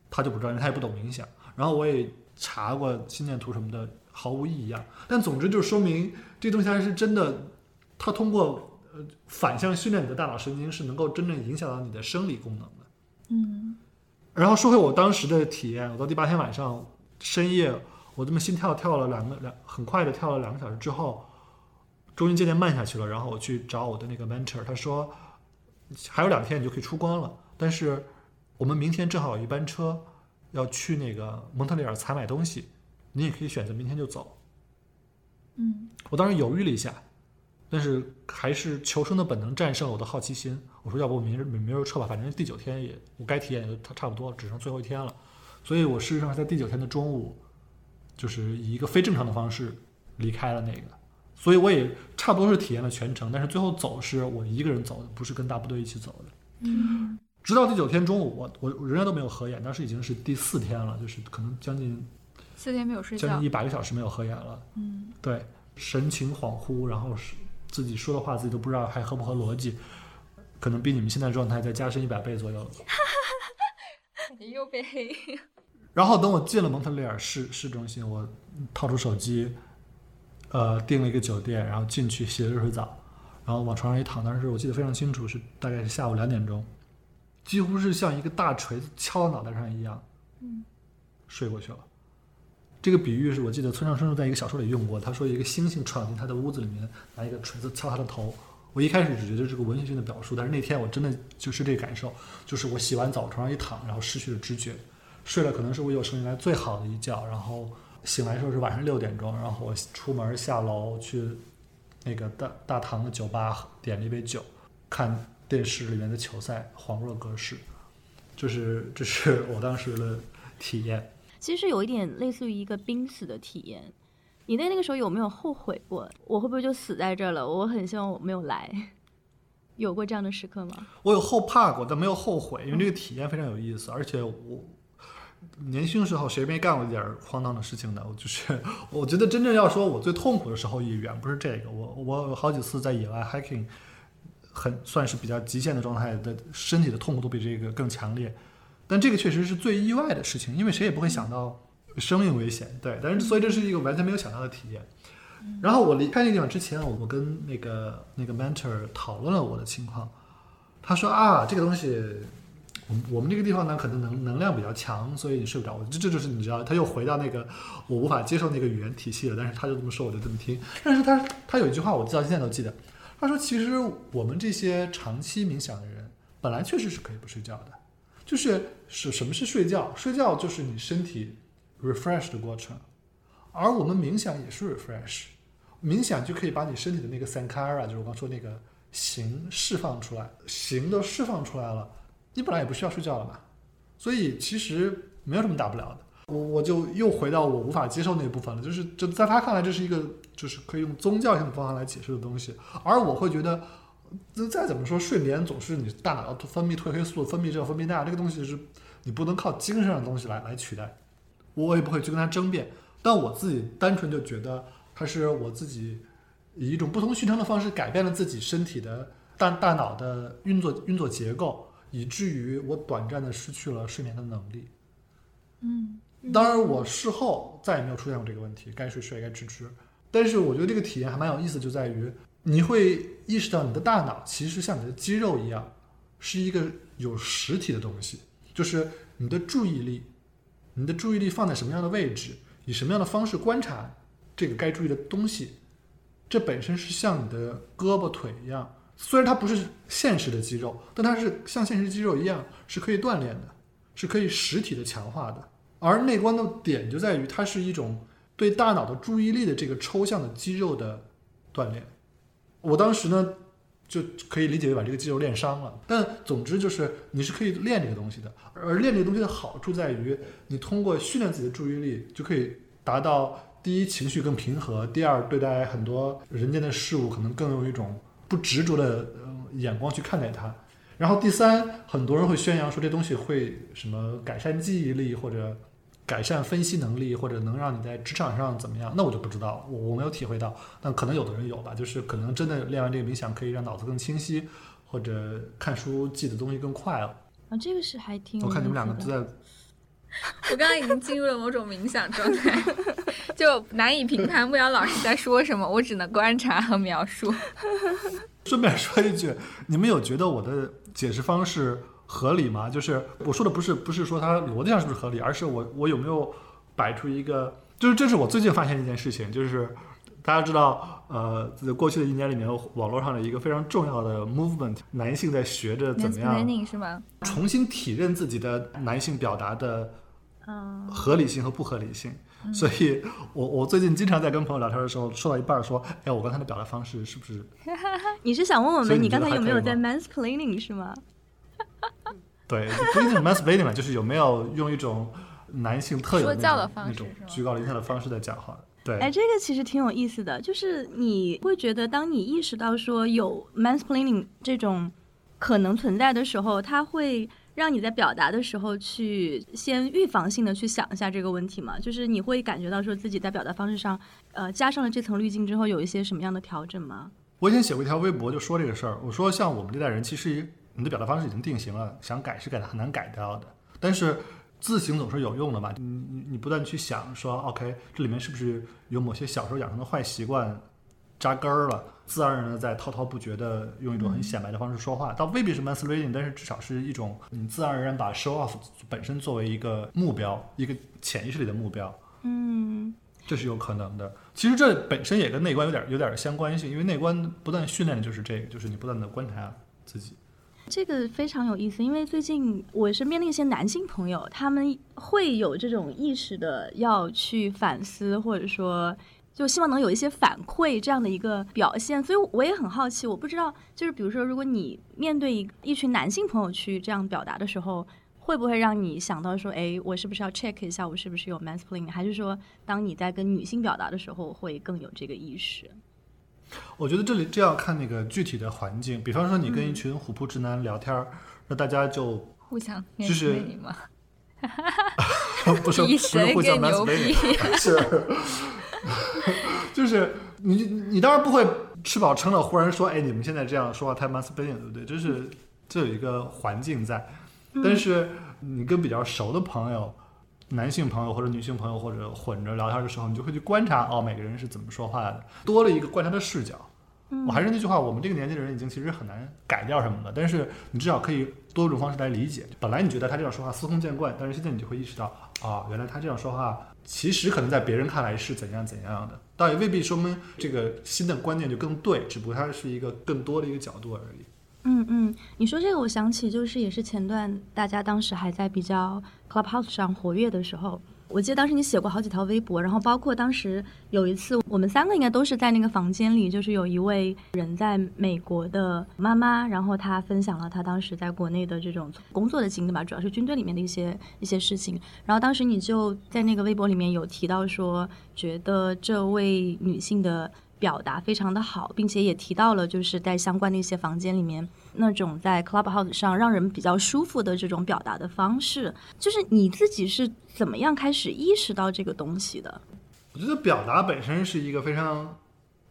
他就不知道，因为他也不懂冥想。然后我也查过心电图什么的，毫无意义啊。但总之就是说明这东西还是真的，它通过呃反向训练你的大脑神经是能够真正影响到你的生理功能的。嗯然后说回我当时的体验，我到第八天晚上深夜，我这么心跳跳了两个两很快的跳了两个小时之后，终于渐渐慢下去了。然后我去找我的那个 mentor，他说还有两天你就可以出关了，但是我们明天正好有一班车要去那个蒙特利尔采买东西，你也可以选择明天就走。嗯我当时犹豫了一下，但是还是求生的本能战胜了我的好奇心。我说，要不我明日明明儿撤吧，反正第九天也我该体验也差差不多，只剩最后一天了。所以我事实上是在第九天的中午，就是以一个非正常的方式离开了那个。所以我也差不多是体验了全程，但是最后走是我一个人走的，不是跟大部队一起走的。嗯直到第九天中午，我我我仍然都没有合眼，当时已经是第四天了，就是可能将近四天没有睡觉将近一，百个小时没有合眼了。嗯对，神情恍惚，然后是自己说的话自己都不知道还合不合逻辑，可能比你们现在状态再加深一百倍左右。你 *laughs* 又被黑。然后等我进了蒙特利尔市市中心，我掏出手机，呃，订了一个酒店，然后进去洗了热水澡，然后往床上一躺，当时我记得非常清楚，是大概是下午两点钟，几乎是像一个大锤子敲脑袋上一样，嗯，睡过去了。这个比喻是我记得村上春树在一个小说里用过，他说一个猩猩闯进他的屋子里面，拿一个锤子敲他的头。我一开始只觉得这个文学性的表述，但是那天我真的就是这个感受，就是我洗完澡床上一躺，然后失去了知觉，睡了可能是我有生以来最好的一觉，然后醒来的时候是晚上六点钟，然后我出门下楼去那个大大堂的酒吧点了一杯酒，看电视里面的球赛，恍若隔世，就 *laughs* 是这是我当时的体验。其实有一点类似于一个濒死的体验。你在那个时候有没有后悔过？我会不会就死在这儿了？我很希望我没有来。有过这样的时刻吗？我有后怕过，但没有后悔，因为这个体验非常有意思，而且我年轻时候谁没干过一点儿荒唐的事情呢？我就是，我觉得真正要说我最痛苦的时候，也远不是这个。我我好几次在野外 hiking，很算是比较极限的状态的，身体的痛苦都比这个更强烈。但这个确实是最意外的事情，因为谁也不会想到生命危险，对。但是所以这是一个完全没有想到的体验。然后我离开那个地方之前，我我跟那个那个 mentor 讨论了我的情况，他说啊，这个东西，我们我们这个地方呢，可能能能量比较强，所以你睡不着。这这就是你知道，他又回到那个我无法接受那个语言体系了。但是他就这么说，我就这么听。但是他他有一句话，我到现在都记得。他说，其实我们这些长期冥想的人，本来确实是可以不睡觉的。就是是什么是睡觉？睡觉就是你身体 refresh 的过程，而我们冥想也是 refresh。冥想就可以把你身体的那个 sankara，就是我刚说那个形释放出来，形都释放出来了，你本来也不需要睡觉了嘛，所以其实没有什么大不了的。我我就又回到我无法接受那一部分了，就是就在他看来这是一个就是可以用宗教性的方法来解释的东西，而我会觉得，那再怎么说睡眠总是你大脑要分泌褪黑素，分泌这分泌那，这个东西是你不能靠精神上的东西来来取代，我也不会去跟他争辩，但我自己单纯就觉得。它是我自己以一种不同寻常的方式改变了自己身体的大大脑的运作运作结构，以至于我短暂的失去了睡眠的能力。嗯，当然，我事后再也没有出现过这个问题，该睡睡，该吃吃。但是我觉得这个体验还蛮有意思，就在于你会意识到你的大脑其实像你的肌肉一样，是一个有实体的东西，就是你的注意力，你的注意力放在什么样的位置，以什么样的方式观察。这个该注意的东西，这本身是像你的胳膊腿一样，虽然它不是现实的肌肉，但它是像现实肌肉一样是可以锻炼的，是可以实体的强化的。而内观的点就在于，它是一种对大脑的注意力的这个抽象的肌肉的锻炼。我当时呢，就可以理解为把这个肌肉练伤了。但总之就是你是可以练这个东西的，而练这个东西的好处在于，你通过训练自己的注意力，就可以达到。第一，情绪更平和；第二，对待很多人间的事物，可能更有一种不执着的眼光去看待它。然后第三，很多人会宣扬说这东西会什么改善记忆力，或者改善分析能力，或者能让你在职场上怎么样？那我就不知道，我我没有体会到。但可能有的人有吧，就是可能真的练完这个冥想，可以让脑子更清晰，或者看书记的东西更快了。啊，这个是还挺……我看你们两个都在。*laughs* 我刚刚已经进入了某种冥想状态，*laughs* 就难以评判牧羊老师在说什么，我只能观察和描述。*laughs* 顺便说一句，你们有觉得我的解释方式合理吗？就是我说的不是不是说它逻辑上是不是合理，而是我我有没有摆出一个，就是这是我最近发现的一件事情，就是大家知道，呃，在过去的一年里面，网络上的一个非常重要的 movement，男性在学着怎么样是吗？重新体认自己的男性表达的。合理性和不合理性，所以我我最近经常在跟朋友聊天的时候，说到一半说，哎，我刚才的表达方式是不是？*laughs* 你是想问我们，你刚才有没有在 mansplaining 是吗？*laughs* 对，不一定是 mansplaining 嘛，就是有没有用一种男性特有的那种居高临下的方式在讲话？对，哎，这个其实挺有意思的，就是你会觉得，当你意识到说有 mansplaining 这种可能存在的时候，它会。让你在表达的时候去先预防性的去想一下这个问题嘛，就是你会感觉到说自己在表达方式上，呃，加上了这层滤镜之后，有一些什么样的调整吗？我以前写过一条微博，就说这个事儿。我说，像我们这代人，其实你的表达方式已经定型了，想改是改的很难改掉的。但是自省总是有用的嘛，你你你不断去想说，OK，这里面是不是有某些小时候养成的坏习惯？扎根儿了，自然而然的在滔滔不绝的用一种很显摆的方式说话，倒未必是 mansplaining，但是至少是一种你自然而然把 show off 本身作为一个目标，一个潜意识里的目标，嗯，这是有可能的。其实这本身也跟内观有点有点相关性，因为内观不断训练的就是这个，就是你不断的观察自己。这个非常有意思，因为最近我身边的一些男性朋友，他们会有这种意识的要去反思，或者说。就希望能有一些反馈这样的一个表现，所以我也很好奇，我不知道，就是比如说，如果你面对一一群男性朋友去这样表达的时候，会不会让你想到说，哎，我是不是要 check 一下，我是不是有 mansplaining？还是说，当你在跟女性表达的时候，会更有这个意识？我觉得这里这要看那个具体的环境，比方说你跟一群虎扑直男聊天，那大家就互相就是 *laughs* 不是不比是谁互相更牛 mansplaining，是，*laughs* 就是你你当然不会吃饱撑了忽然说，哎，你们现在这样说话太 mansplaining，对不对？就是这有一个环境在，但是你跟比较熟的朋友。男性朋友或者女性朋友或者混着聊天的时候，你就会去观察哦，每个人是怎么说话的，多了一个观察的视角。我还是那句话，我们这个年纪的人已经其实很难改掉什么了，但是你至少可以多种方式来理解。本来你觉得他这样说话司空见惯，但是现在你就会意识到啊，原来他这样说话其实可能在别人看来是怎样怎样的，倒也未必说明这个新的观念就更对，只不过它是一个更多的一个角度而已。嗯嗯，你说这个，我想起就是也是前段大家当时还在比较 Clubhouse 上活跃的时候，我记得当时你写过好几条微博，然后包括当时有一次我们三个应该都是在那个房间里，就是有一位人在美国的妈妈，然后她分享了她当时在国内的这种工作的经历吧，主要是军队里面的一些一些事情。然后当时你就在那个微博里面有提到说，觉得这位女性的。表达非常的好，并且也提到了就是在相关的一些房间里面那种在 Clubhouse 上让人比较舒服的这种表达的方式，就是你自己是怎么样开始意识到这个东西的？我觉得表达本身是一个非常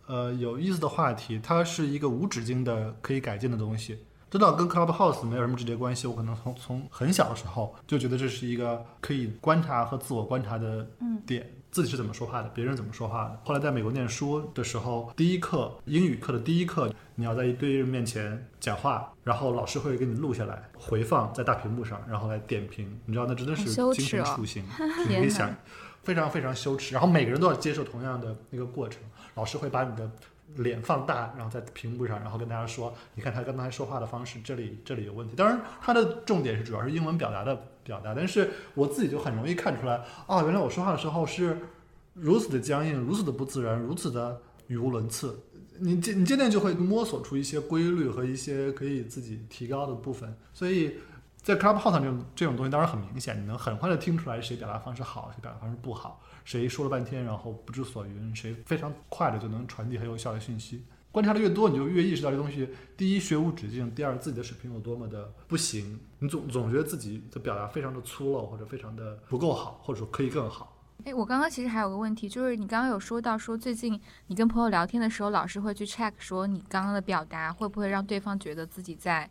呃有意思的话题，它是一个无止境的可以改进的东西。这倒跟 Clubhouse 没有什么直接关系，我可能从从很小的时候就觉得这是一个可以观察和自我观察的点。自己是怎么说话的，别人怎么说话的。后来在美国念书的时候，第一课英语课的第一课，你要在一堆人面前讲话，然后老师会给你录下来，回放在大屏幕上，然后来点评。你知道那真的是精神耻哦处刑，你可以想，非常非常羞耻。然后每个人都要接受同样的那个过程，老师会把你的脸放大，然后在屏幕上，然后跟大家说，你看他刚才说话的方式，这里这里有问题。当然，他的重点是主要是英文表达的表达，但是我自己就很容易看出来，哦，原来我说话的时候是如此的僵硬，如此的不自然，如此的语无伦次。你渐你渐渐就会摸索出一些规律和一些可以自己提高的部分，所以在 Clubhouse 这种这种东西当然很明显，你能很快的听出来谁表达方式好，谁表达方式不好，谁说了半天然后不知所云，谁非常快的就能传递很有效的信息。观察的越多，你就越意识到这东西，第一学无止境，第二自己的水平有多么的不行，你总总觉得自己的表达非常的粗陋，或者非常的不够好，或者说可以更好。哎，我刚刚其实还有个问题，就是你刚刚有说到说最近你跟朋友聊天的时候，老师会去 check 说你刚刚的表达会不会让对方觉得自己在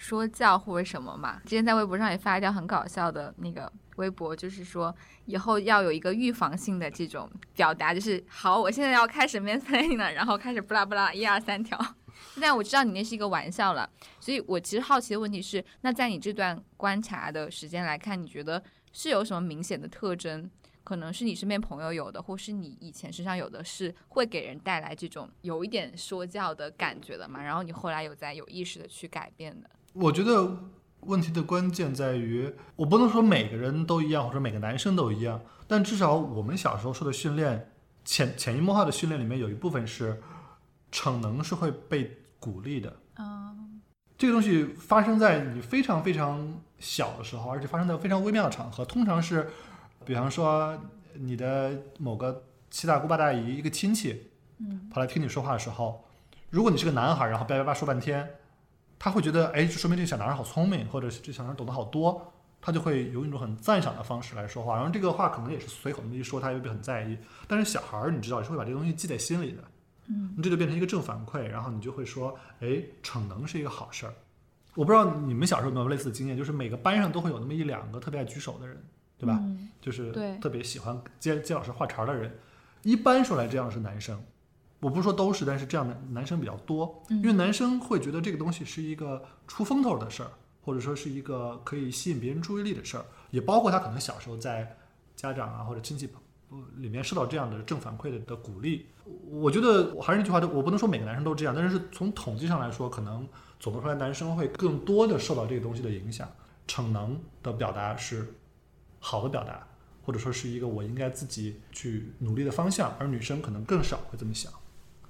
说教或者什么嘛？之前在微博上也发一条很搞笑的那个微博，就是说以后要有一个预防性的这种表达，就是好，我现在要开始 m a n s p l a i n 了，然后开始不拉不拉一二三条。*laughs* 但我知道你那是一个玩笑了，所以我其实好奇的问题是，那在你这段观察的时间来看，你觉得是有什么明显的特征？可能是你身边朋友有的，或是你以前身上有的，是会给人带来这种有一点说教的感觉的嘛？然后你后来有在有意识的去改变的。我觉得问题的关键在于，我不能说每个人都一样，或者每个男生都一样，但至少我们小时候受的训练，潜潜移默化的训练里面有一部分是逞能是会被鼓励的。嗯这个东西发生在你非常非常小的时候，而且发生在非常微妙的场合，通常是，比方说你的某个七大姑八大姨一个亲戚嗯跑来听你说话的时候，如果你是个男孩，然后叭叭叭说半天，他会觉得，哎，就说明这个小男孩好聪明，或者是这小男孩懂得好多，他就会用一种很赞赏的方式来说话。然后这个话可能也是随口那么一说，他也未必很在意。但是小孩儿，你知道是会把这个东西记在心里的，嗯，这就变成一个正反馈，然后你就会说，哎，逞能是一个好事儿。我不知道你们小时候有没有类似的经验，就是每个班上都会有那么一两个特别爱举手的人，对吧？嗯就是对特别喜欢接接老师话茬儿的人，一般说来这样是男生。我不是说都是，但是这样的男生比较多，嗯因为男生会觉得这个东西是一个出风头的事儿，或者说是一个可以吸引别人注意力的事儿，也包括他可能小时候在家长啊或者亲戚呃里面受到这样的正反馈的的鼓励。我觉得我还是那句话，我不能说每个男生都这样，但是从统计上来说，可能总的说来，男生会更多的受到这个东西的影响。逞能的表达是好的表达，或者说是一个我应该自己去努力的方向，而女生可能更少会这么想。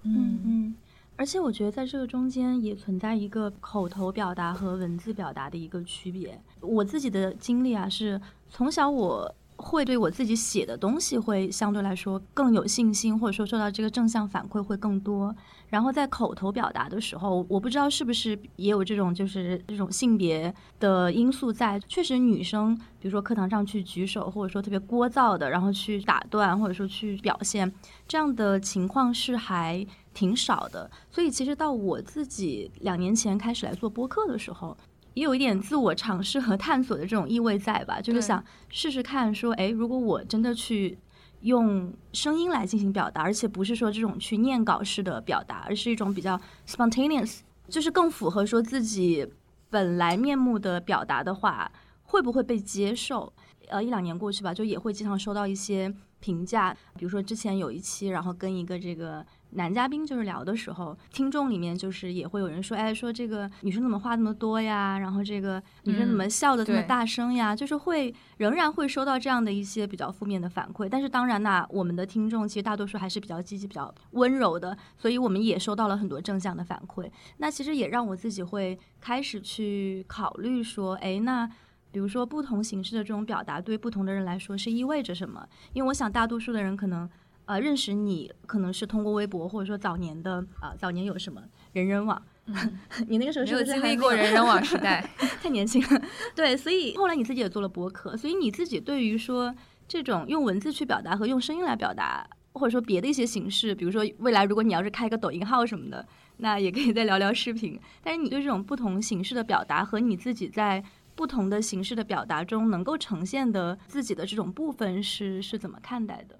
嗯嗯，而且我觉得在这个中间也存在一个口头表达和文字表达的一个区别。我自己的经历啊，是从小我会对我自己写的东西会相对来说更有信心，或者说受到这个正向反馈会更多。然后在口头表达的时候，我不知道是不是也有这种就是这种性别的因素在。确实，女生比如说课堂上去举手，或者说特别聒噪的，然后去打断，或者说去表现这样的情况是还挺少的。所以其实到我自己两年前开始来做播客的时候。也有一点自我尝试和探索的这种意味在吧，就是想试试看，说，哎，如果我真的去用声音来进行表达，而且不是说这种去念稿式的表达，而是一种比较 spontaneous，就是更符合说自己本来面目的表达的话，会不会被接受？呃，一两年过去吧，就也会经常收到一些评价，比如说之前有一期，然后跟一个这个男嘉宾就是聊的时候，听众里面就是也会有人说，哎，说这个女生怎么话那么多呀？然后这个女生怎么笑的这么大声呀？就是会仍然会收到这样的一些比较负面的反馈。但是当然呐，我们的听众其实大多数还是比较积极、比较温柔的，所以我们也收到了很多正向的反馈。那其实也让我自己会开始去考虑说，哎，那。比如说，不同形式的这种表达对不同的人来说是意味着什么？因为我想，大多数的人可能呃认识你，可能是通过微博，或者说早年的啊、早年有什么人人网，*laughs* 你那个时候没有是不是经历过人人网时代，*laughs* 太年轻了。对，所以后来你自己也做了博客，所以你自己对于说这种用文字去表达和用声音来表达，或者说别的一些形式，比如说未来如果你要是开一个抖音号什么的，那也可以再聊聊视频。但是你对这种不同形式的表达和你自己在不同的形式的表达中能够呈现的自己的这种部分是是怎么看待的？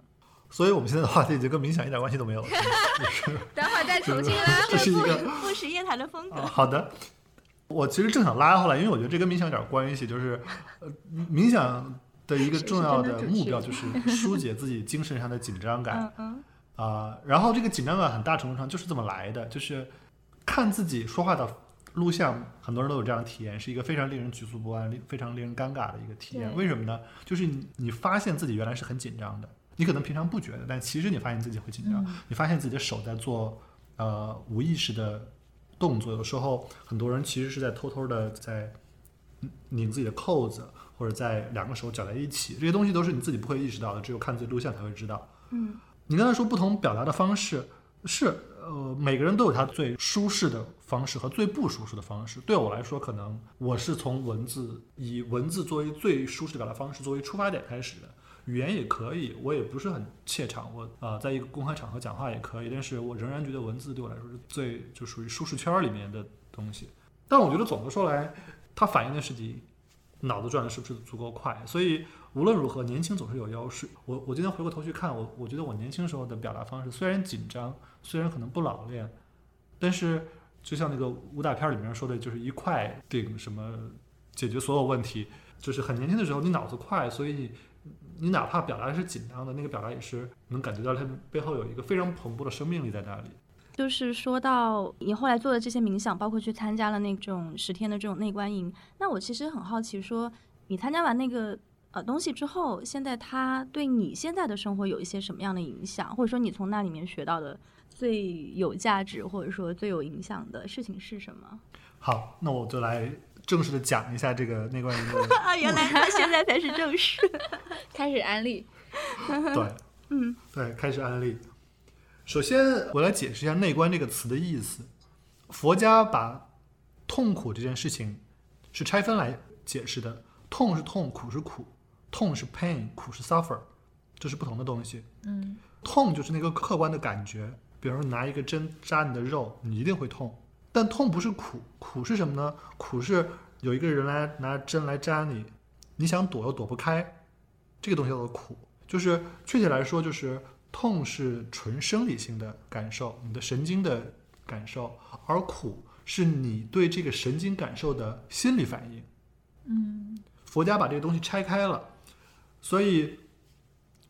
所以我们现在的话题已经跟冥想一点关系都没有了。*laughs* 等会儿再重新拉这是一个不不实夜谈的风格。啊，好的。我其实正想拉回来，因为我觉得这跟冥想有点关系，就是呃，冥想的一个重要的目标就是疏解自己精神上的紧张感嗯啊、嗯然后这个紧张感很大程度上就是这么来的，就是看自己说话的录像，很多人都有这样的体验，是一个非常令人局促不安、令非常令人尴尬的一个体验。为什么呢？就是你你发现自己原来是很紧张的，你可能平常不觉得，但其实你发现自己会紧张，嗯你发现自己的手在做呃无意识的动作，有时候很多人其实是在偷偷的在拧自己的扣子，或者在两个手搅在一起，这些东西都是你自己不会意识到的，只有看自己录像才会知道。嗯你刚才说不同表达的方式是呃，每个人都有他最舒适的方式和最不舒适的方式。对我来说，可能我是从文字以文字作为最舒适的表达方式作为出发点开始的。语言也可以，我也不是很怯场，我啊、在一个公开场合讲话也可以，但是我仍然觉得文字对我来说是最就属于舒适圈里面的东西。但我觉得总的说来，它反映的是你脑子转的是不是足够快，所以无论如何，年轻总是有优势。我我今天回过头去看，我我觉得我年轻时候的表达方式虽然紧张，虽然可能不老练，但是就像那个武打片里面说的，就是一块顶什么解决所有问题，就是很年轻的时候你脑子快，所以你哪怕表达是紧张的，那个表达也是能感觉到它背后有一个非常蓬勃的生命力在那里。就是说到你后来做的这些冥想，包括去参加了那种十天的这种内观营，那我其实很好奇说，你参加完那个呃东西之后，现在它对你现在的生活有一些什么样的影响，或者说你从那里面学到的最有价值或者说最有影响的事情是什么？好，那我就来正式的讲一下这个内观营的啊，原来他现在才是正式。*laughs* 开始安利，对，嗯，对，开始安利。首先，我来解释一下“内观”这个词的意思。佛家把痛苦这件事情是拆分来解释的，痛是痛，苦是苦，痛是 pain，苦是 suffer，这是不同的东西。嗯，痛就是那个客观的感觉，比如说拿一个针扎你的肉，你一定会痛。但痛不是苦，苦是什么呢？苦是有一个人来拿针来扎你，你想躲又躲不开，这个东西叫做苦。就是确切来说，就是痛是纯生理性的感受，你的神经的感受，而苦是你对这个神经感受的心理反应。嗯，佛家把这个东西拆开了，所以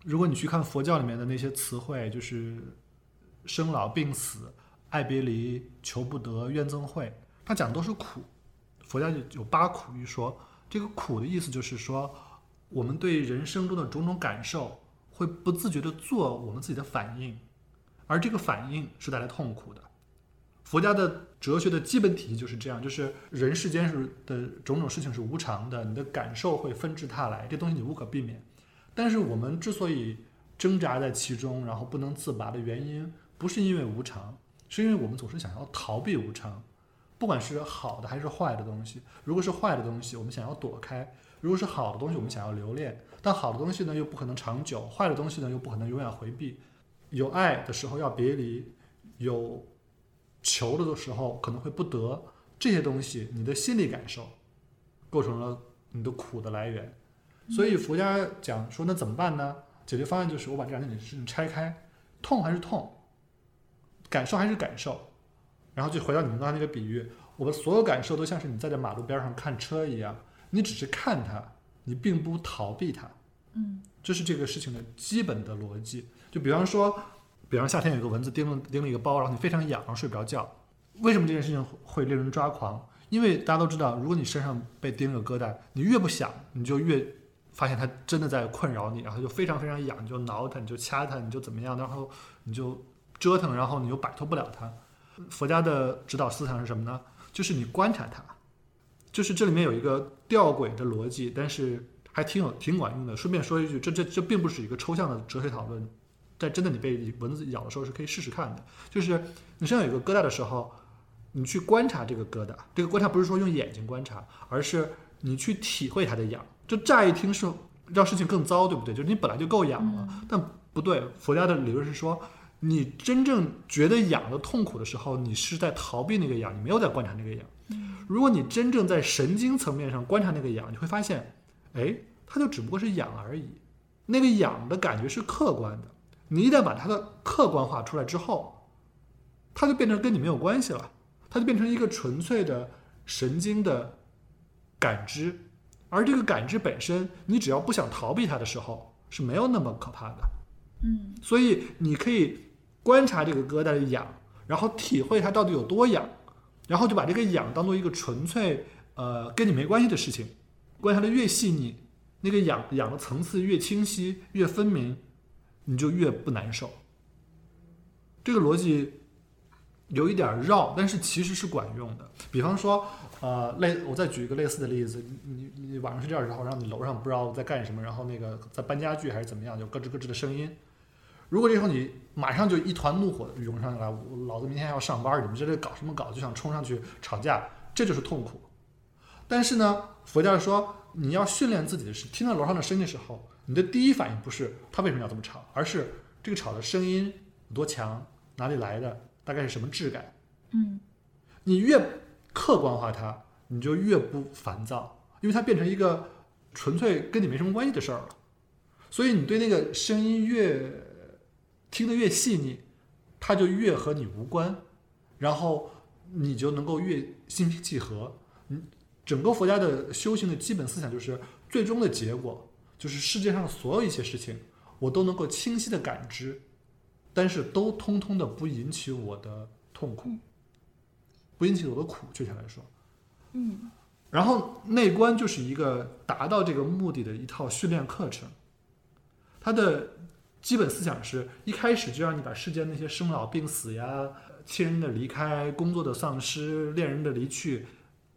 如果你去看佛教里面的那些词汇，就是生老病死、爱别离、求不得、怨憎会，它讲的都是苦。佛家就有八苦一说，这个苦的意思就是说，我们对人生中的种种感受会不自觉的做我们自己的反应，而这个反应是带来痛苦的。佛家的哲学的基本体系就是这样，就是人世间是的种种事情是无常的，你的感受会纷至沓来，这东西你无可避免。但是我们之所以挣扎在其中，然后不能自拔的原因，不是因为无常，是因为我们总是想要逃避无常，不管是好的还是坏的东西。如果是坏的东西，我们想要躲开；如果是好的东西，我们想要留恋。但好的东西呢，又不可能长久；坏的东西呢，又不可能永远回避。有爱的时候要别离，有求的时候可能会不得。这些东西，你的心理感受，构成了你的苦的来源。所以佛家讲说，那怎么办呢？解决方案就是我把这两件事情拆开，痛还是痛，感受还是感受，然后就回到你们刚才那个比喻，我们所有感受都像是你站在马路边上看车一样，你只是看它，你并不逃避它。嗯，这是这个事情的基本的逻辑。就比方说，比方夏天有个蚊子叮了叮了一个包，然后你非常痒，然后睡不着觉。为什么这件事情会令人抓狂？因为大家都知道，如果你身上被叮了个疙瘩，你越不想，你就越发现它真的在困扰你，然后就非常非常痒，你就挠它，你就掐它，你就怎么样，然后你就折腾，然后你又摆脱不了它。佛家的指导思想是什么呢？就是你观察它，就是这里面有一个吊诡的逻辑，但是还挺有挺管用的。顺便说一句，这这这并不是一个抽象的哲学讨论，在真的你被蚊子咬的时候是可以试试看的。就是你身上有一个疙瘩的时候，你去观察这个疙瘩，这个观察不是说用眼睛观察，而是你去体会它的痒。这乍一听是让事情更糟，对不对？就是你本来就够痒了，但不对。佛家的理论是说，你真正觉得痒的痛苦的时候，你是在逃避那个痒，你没有在观察那个痒。如果你真正在神经层面上观察那个痒，你会发现，哎，它就只不过是痒而已。那个痒的感觉是客观的，你一旦把它的客观化出来之后，它就变成跟你没有关系了，它就变成一个纯粹的神经的感知。而这个感知本身，你只要不想逃避它的时候，是没有那么可怕的。嗯所以你可以观察这个疙瘩的痒，然后体会它到底有多痒，然后就把这个痒当做一个纯粹呃跟你没关系的事情，观察的越细腻，那个痒痒的层次越清晰越分明，你就越不难受。这个逻辑有一点绕，但是其实是管用的。比方说，呃，类我再举一个类似的例子，你你你晚上睡觉的时候，然后你楼上不知道在干什么，然后那个在搬家具还是怎么样，就咯吱咯吱的声音。如果这时候你马上就一团怒火涌上来，我老子明天还要上班，你们这在搞什么搞？就想冲上去吵架，这就是痛苦。但是呢，佛教说你要训练自己的是，听到楼上的声音的时候，你的第一反应不是他为什么要这么吵，而是这个吵的声音有多强，哪里来的，大概是什么质感。嗯你越客观化它，你就越不烦躁，因为它变成一个纯粹跟你没什么关系的事儿了。所以你对那个声音越听得越细腻，它就越和你无关，然后你就能够越心平气和。嗯，整个佛家的修行的基本思想就是，最终的结果就是世界上所有一些事情，我都能够清晰的感知，但是都通通的不引起我的痛苦。不引起我的苦，确切来说。嗯然后内观就是一个达到这个目的的一套训练课程，它的基本思想是一开始就让你把世间那些生老病死呀、亲人的离开、工作的丧失、恋人的离去，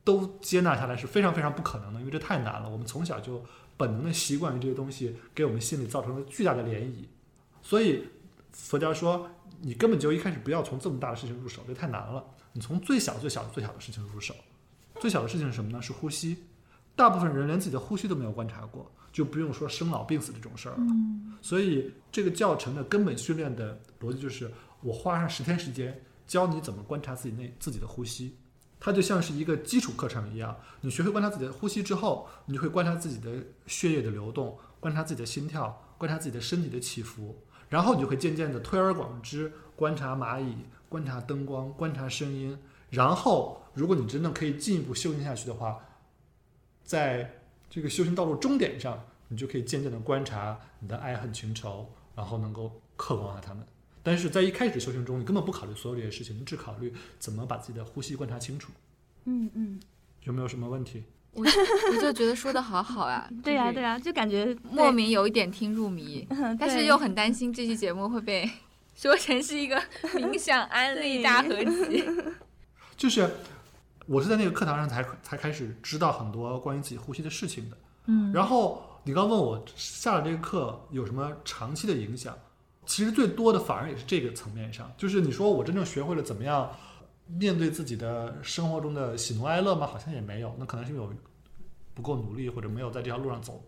都接纳下来是非常非常不可能的，因为这太难了。我们从小就本能的习惯于这些东西，给我们心里造成了巨大的涟漪。所以佛教说，你根本就一开始不要从这么大的事情入手，这太难了。你从最小最小最小的事情入手。最小的事情是什么呢？是呼吸。大部分人连自己的呼吸都没有观察过，就不用说生老病死这种事儿了。嗯所以这个教程的根本训练的逻辑就是，我花上十天时间教你怎么观察自己内自己的呼吸。它就像是一个基础课程一样，你学会观察自己的呼吸之后，你就会观察自己的血液的流动，观察自己的心跳，观察自己的身体的起伏，然后你就会渐渐的推而广之，观察蚂蚁，观察灯光，观察声音，然后如果你真的可以进一步修行下去的话，在这个修行道路终点上，你就可以渐渐的观察你的爱恨情仇，然后能够客观化他们。但是在一开始修行中，你根本不考虑所有这些事情，你只考虑怎么把自己的呼吸观察清楚。嗯嗯，有没有什么问题？我我就觉得说的好好啊，*laughs* 对呀、就是对呀、就感觉莫名有一点听入迷，但是又很担心这期节目会被说成是一个冥想安利大合集。*laughs* 就是我是在那个课堂上才才开始知道很多关于自己呼吸的事情的。嗯，然后你刚问我下了这个课有什么长期的影响，其实最多的反而也是这个层面上，就是你说我真正学会了怎么样面对自己的生活中的喜怒哀乐吗？好像也没有，那可能是因为我不够努力，或者没有在这条路上走，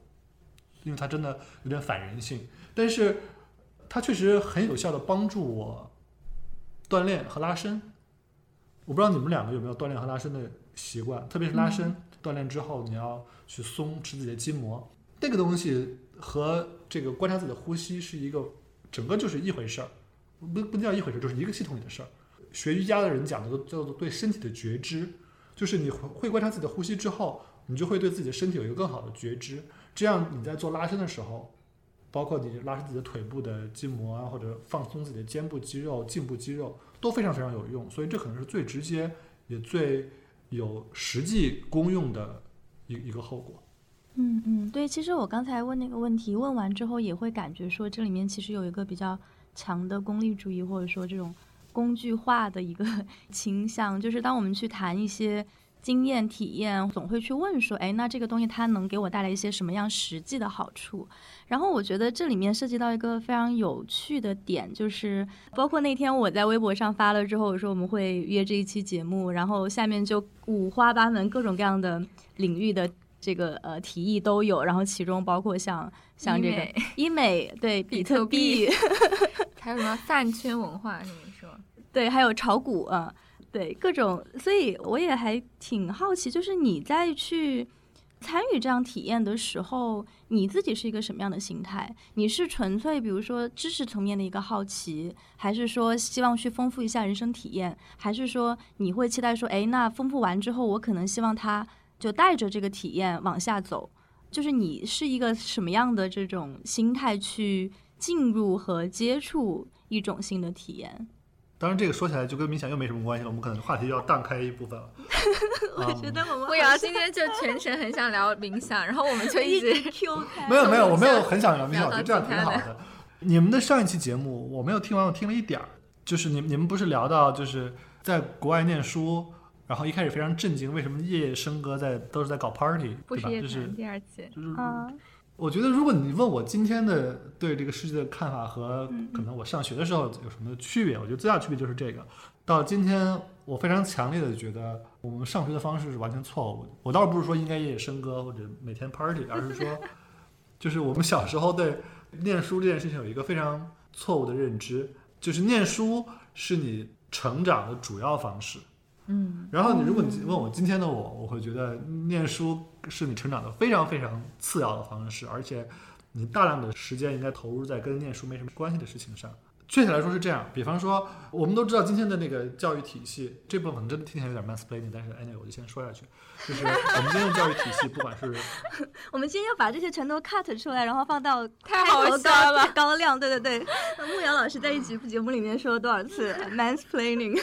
因为它真的有点反人性。但是它确实很有效的帮助我锻炼和拉伸。我不知道你们两个有没有锻炼和拉伸的习惯，特别是拉伸、锻炼之后，你要去松弛自己的筋膜，那个东西和这个观察自己的呼吸是一个整个就是一回事儿，不不叫一回事儿，就是一个系统里的事儿。学瑜伽的人讲的都叫做对身体的觉知，就是你会会观察自己的呼吸之后，你就会对自己的身体有一个更好的觉知，这样你在做拉伸的时候，包括你拉伸自己的腿部的筋膜啊，或者放松自己的肩部肌肉、颈部肌肉，都非常非常有用。所以这可能是最直接也最有实际功用的一一个后果。嗯嗯，对，其实我刚才问那个问题，问完之后也会感觉说，这里面其实有一个比较强的功利主义，或者说这种工具化的一个 *laughs* 倾向，就是当我们去谈一些经验体验，总会去问说，哎，那这个东西它能给我带来一些什么样实际的好处？然后我觉得这里面涉及到一个非常有趣的点，就是包括那天我在微博上发了之后，我说我们会约这一期节目，然后下面就五花八门、各种各样的领域的这个呃提议都有，然后其中包括像像这个 *laughs* 医美美，对比特特币币，*laughs* 还有什么饭圈文化什么说？对，还有炒股啊，对各种，所以我也还挺好奇，就是你在去参与这样体验的时候，你自己是一个什么样的心态？你是纯粹比如说知识层面的一个好奇，还是说希望去丰富一下人生体验，还是说你会期待说，哎，那丰富完之后，我可能希望他就带着这个体验往下走？就是你是一个什么样的这种心态去进入和接触一种新的体验？当然，这个说起来就跟冥想又没什么关系了，我们可能话题又要荡开一部分了。*laughs* 我觉得我们魏瑶今天就全程很想聊冥想，然后我们就一直 Q 开没有没有，我没有很想聊冥想，我觉得这样挺好的。你们的上一期节目我没有听完，我听了一点儿，就是你你们不是聊到就是在国外念书，然后一开始非常震惊，为什么夜夜笙歌在都是在搞 party，对吧？不是夜就是第二期，就是啊，我觉得，如果你问我今天的对这个世界的看法和嗯可能我上学的时候有什么区别，我觉得最大的区别就是这个。到今天，我非常强烈的觉得我们上学的方式是完全错误的。我倒不是说应该夜夜笙歌或者每天 party，而是说，*laughs* 就是我们小时候对念书这件事情有一个非常错误的认知，就是念书是你成长的主要方式。嗯，然后你，如果你问我今天的我，我会觉得念书是你成长的非常非常次要的方式，而且你大量的时间应该投入在跟念书没什么关系的事情上。确切来说是这样，比方说，我们都知道今天的那个教育体系，这部分可能真的听起来有点 mansplaining，但是 anyway 我就先说下去，就是我们今天的教育体系，不管是我们今天要 *laughs* 把这些全都 cut 出来，然后放到太好开头高笑了。高亮，对对对。*laughs* 牧羊老师在一集节目里面说了多少次 mansplaining？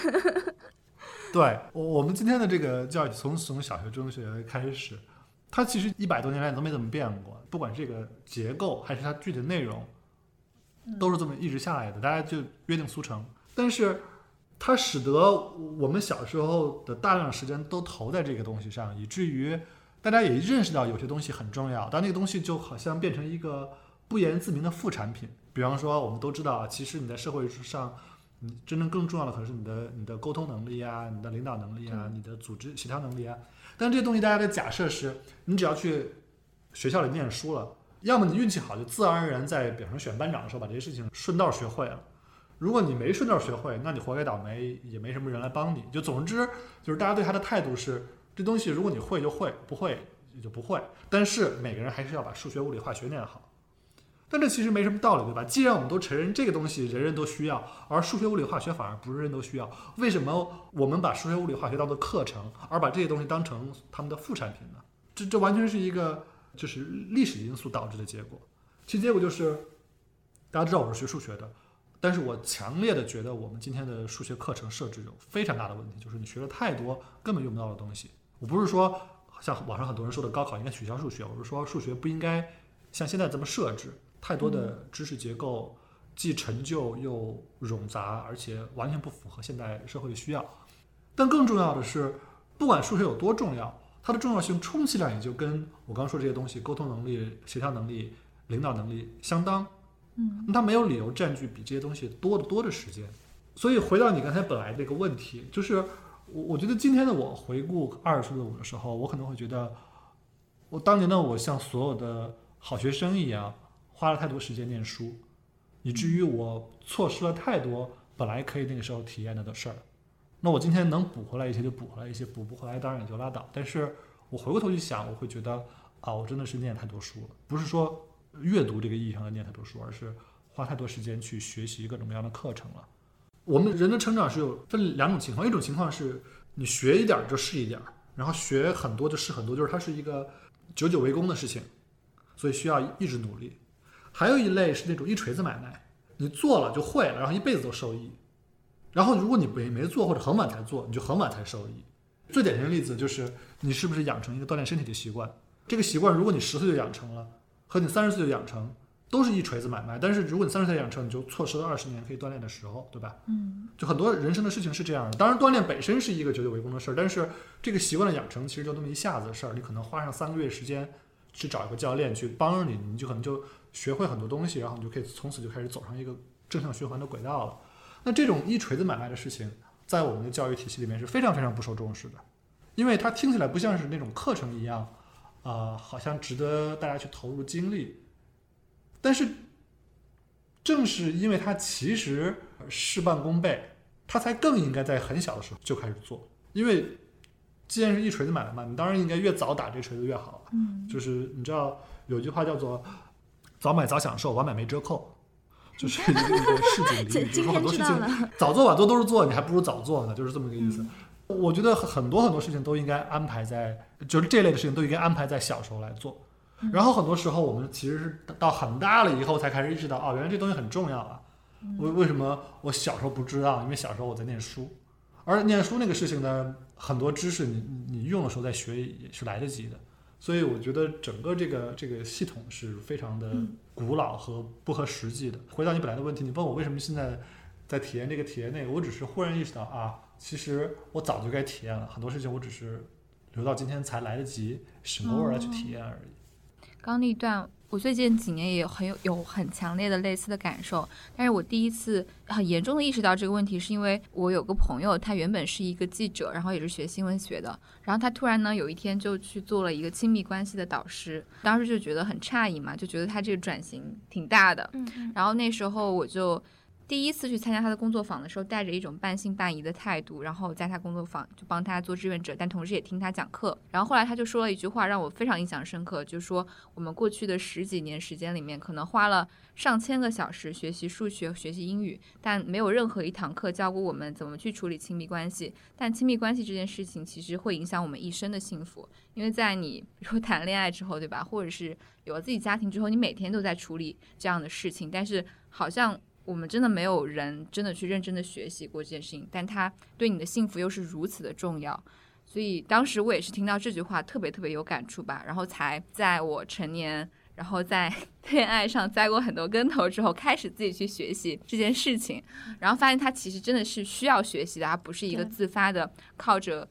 对我我们今天的这个教育从从小学、中学开始，它其实一百多年来都没怎么变过，不管这个结构还是它具体的内容，都是这么一直下来的，大家就约定俗成。但是它使得我们小时候的大量时间都投在这个东西上，以至于大家也认识到有些东西很重要，但那个东西就好像变成一个不言自明的副产品。比方说，我们都知道啊，其实你在社会上，你真正更重要的可能是你的你的沟通能力啊，你的领导能力啊，你的组织协调能力啊。但这些东西大家的假设是，你只要去学校里念书了，要么你运气好，就自然而然在比方说选班长的时候把这些事情顺道学会了。如果你没顺道学会，那你活该倒霉，也没什么人来帮你。就总之就是大家对他的态度是，这东西如果你会就会，不会也就不会。但是每个人还是要把数学、物理、化学念好。但这其实没什么道理，对吧？既然我们都承认这个东西人人都需要，而数学、物理、化学反而不是人人都需要，为什么我们把数学、物理、化学当做课程，而把这些东西当成他们的副产品呢？这这完全是一个就是历史因素导致的结果。其结果就是，大家知道我是学数学的，但是我强烈的觉得我们今天的数学课程设置有非常大的问题，就是你学了太多根本用不到的东西。我不是说像网上很多人说的高考应该取消数学，我是说数学不应该像现在这么设置，太多的知识结构既陈旧又冗杂，而且完全不符合现代社会的需要。但更重要的是，不管数学有多重要，它的重要性充其量也就跟我刚说这些东西，沟通能力、协调能力、领导能力相当。嗯，那它没有理由占据比这些东西多得多的时间。所以回到你刚才本来那个问题，就是我我觉得今天的我回顾二十岁的我的时候，我可能会觉得，我当年的我像所有的好学生一样，花了太多时间念书，以至于我错失了太多本来可以那个时候体验的的事儿。那我今天能补回来一些就补回来一些，补不回来当然也就拉倒。但是我回过头去想，我会觉得啊，我真的是念太多书了，不是说阅读这个意义上的念太多书，而是花太多时间去学习各种各样的课程了。我们人的成长是有分两种情况，一种情况是你学一点就是一点，然后学很多就是很多，就是它是一个久久为功的事情，所以需要一直努力。还有一类是那种一锤子买卖，你做了就会了，然后一辈子都受益。然后如果你没没做或者很晚才做，你就很晚才受益。最典型的例子就是你是不是养成一个锻炼身体的习惯？这个习惯如果你十岁就养成了，和你三十岁就养成，都是一锤子买卖。但是如果你三十岁养成，你就错失了二十年可以锻炼的时候，对吧？嗯，就很多人生的事情是这样的。当然，锻炼本身是一个久久为功的事儿，但是这个习惯的养成其实就那么一下子的事儿。你可能花上三个月时间去找一个教练去帮着你，你就可能就学会很多东西，然后你就可以从此就开始走上一个正向循环的轨道了。那这种一锤子买卖的事情，在我们的教育体系里面是非常非常不受重视的，因为它听起来不像是那种课程一样，啊、好像值得大家去投入精力。但是，正是因为它其实事半功倍，它才更应该在很小的时候就开始做。因为既然是一锤子买卖嘛，你当然应该越早打这锤子越好。嗯，就是你知道有一句话叫做“早买早享受，晚买没折扣”，就是 *laughs* 一个一个市井俚语，就是说很多事情，早做晚做都是做，你还不如早做呢，就是这么个意思。我觉得很多很多事情都应该安排在，就是这类的事情都应该安排在小时候来做。然后很多时候我们其实是到很大了以后才开始意识到，哦，原来这东西很重要啊。为为什么我小时候不知道？因为小时候我在念书，而念书那个事情呢，很多知识你你你用的时候再学也是来得及的。所以我觉得整个这个这个系统是非常的古老和不合实际的。回到你本来的问题，你问我为什么现在在体验这个体验那个，我只是忽然意识到啊，其实我早就该体验了，很多事情我只是留到今天才来得及什么味儿来去体验而已。刚刚那一段，我最近几年也有很有有很强烈的类似的感受，但是我第一次很严重的意识到这个问题，是因为我有个朋友，他原本是一个记者，然后也是学新闻学的，然后他突然呢有一天就去做了一个亲密关系的导师，当时就觉得很诧异嘛，就觉得他这个转型挺大的，然后那时候我就第一次去参加他的工作坊的时候，带着一种半信半疑的态度，然后在他工作坊就帮他做志愿者，但同时也听他讲课。然后后来他就说了一句话，让我非常印象深刻，就是说我们过去的十几年时间里面，可能花了上千个小时学习数学、学习英语，但没有任何一堂课教过我们怎么去处理亲密关系。但亲密关系这件事情其实会影响我们一生的幸福，因为在你比如说谈恋爱之后，对吧，或者是有了自己家庭之后，你每天都在处理这样的事情，但是好像我们真的没有人真的去认真的学习过这件事情，但它对你的幸福又是如此的重要。所以当时我也是听到这句话，特别特别有感触吧，然后才在我成年，然后在恋爱上栽过很多跟头之后，开始自己去学习这件事情，然后发现它其实真的是需要学习的，而不是一个自发的靠着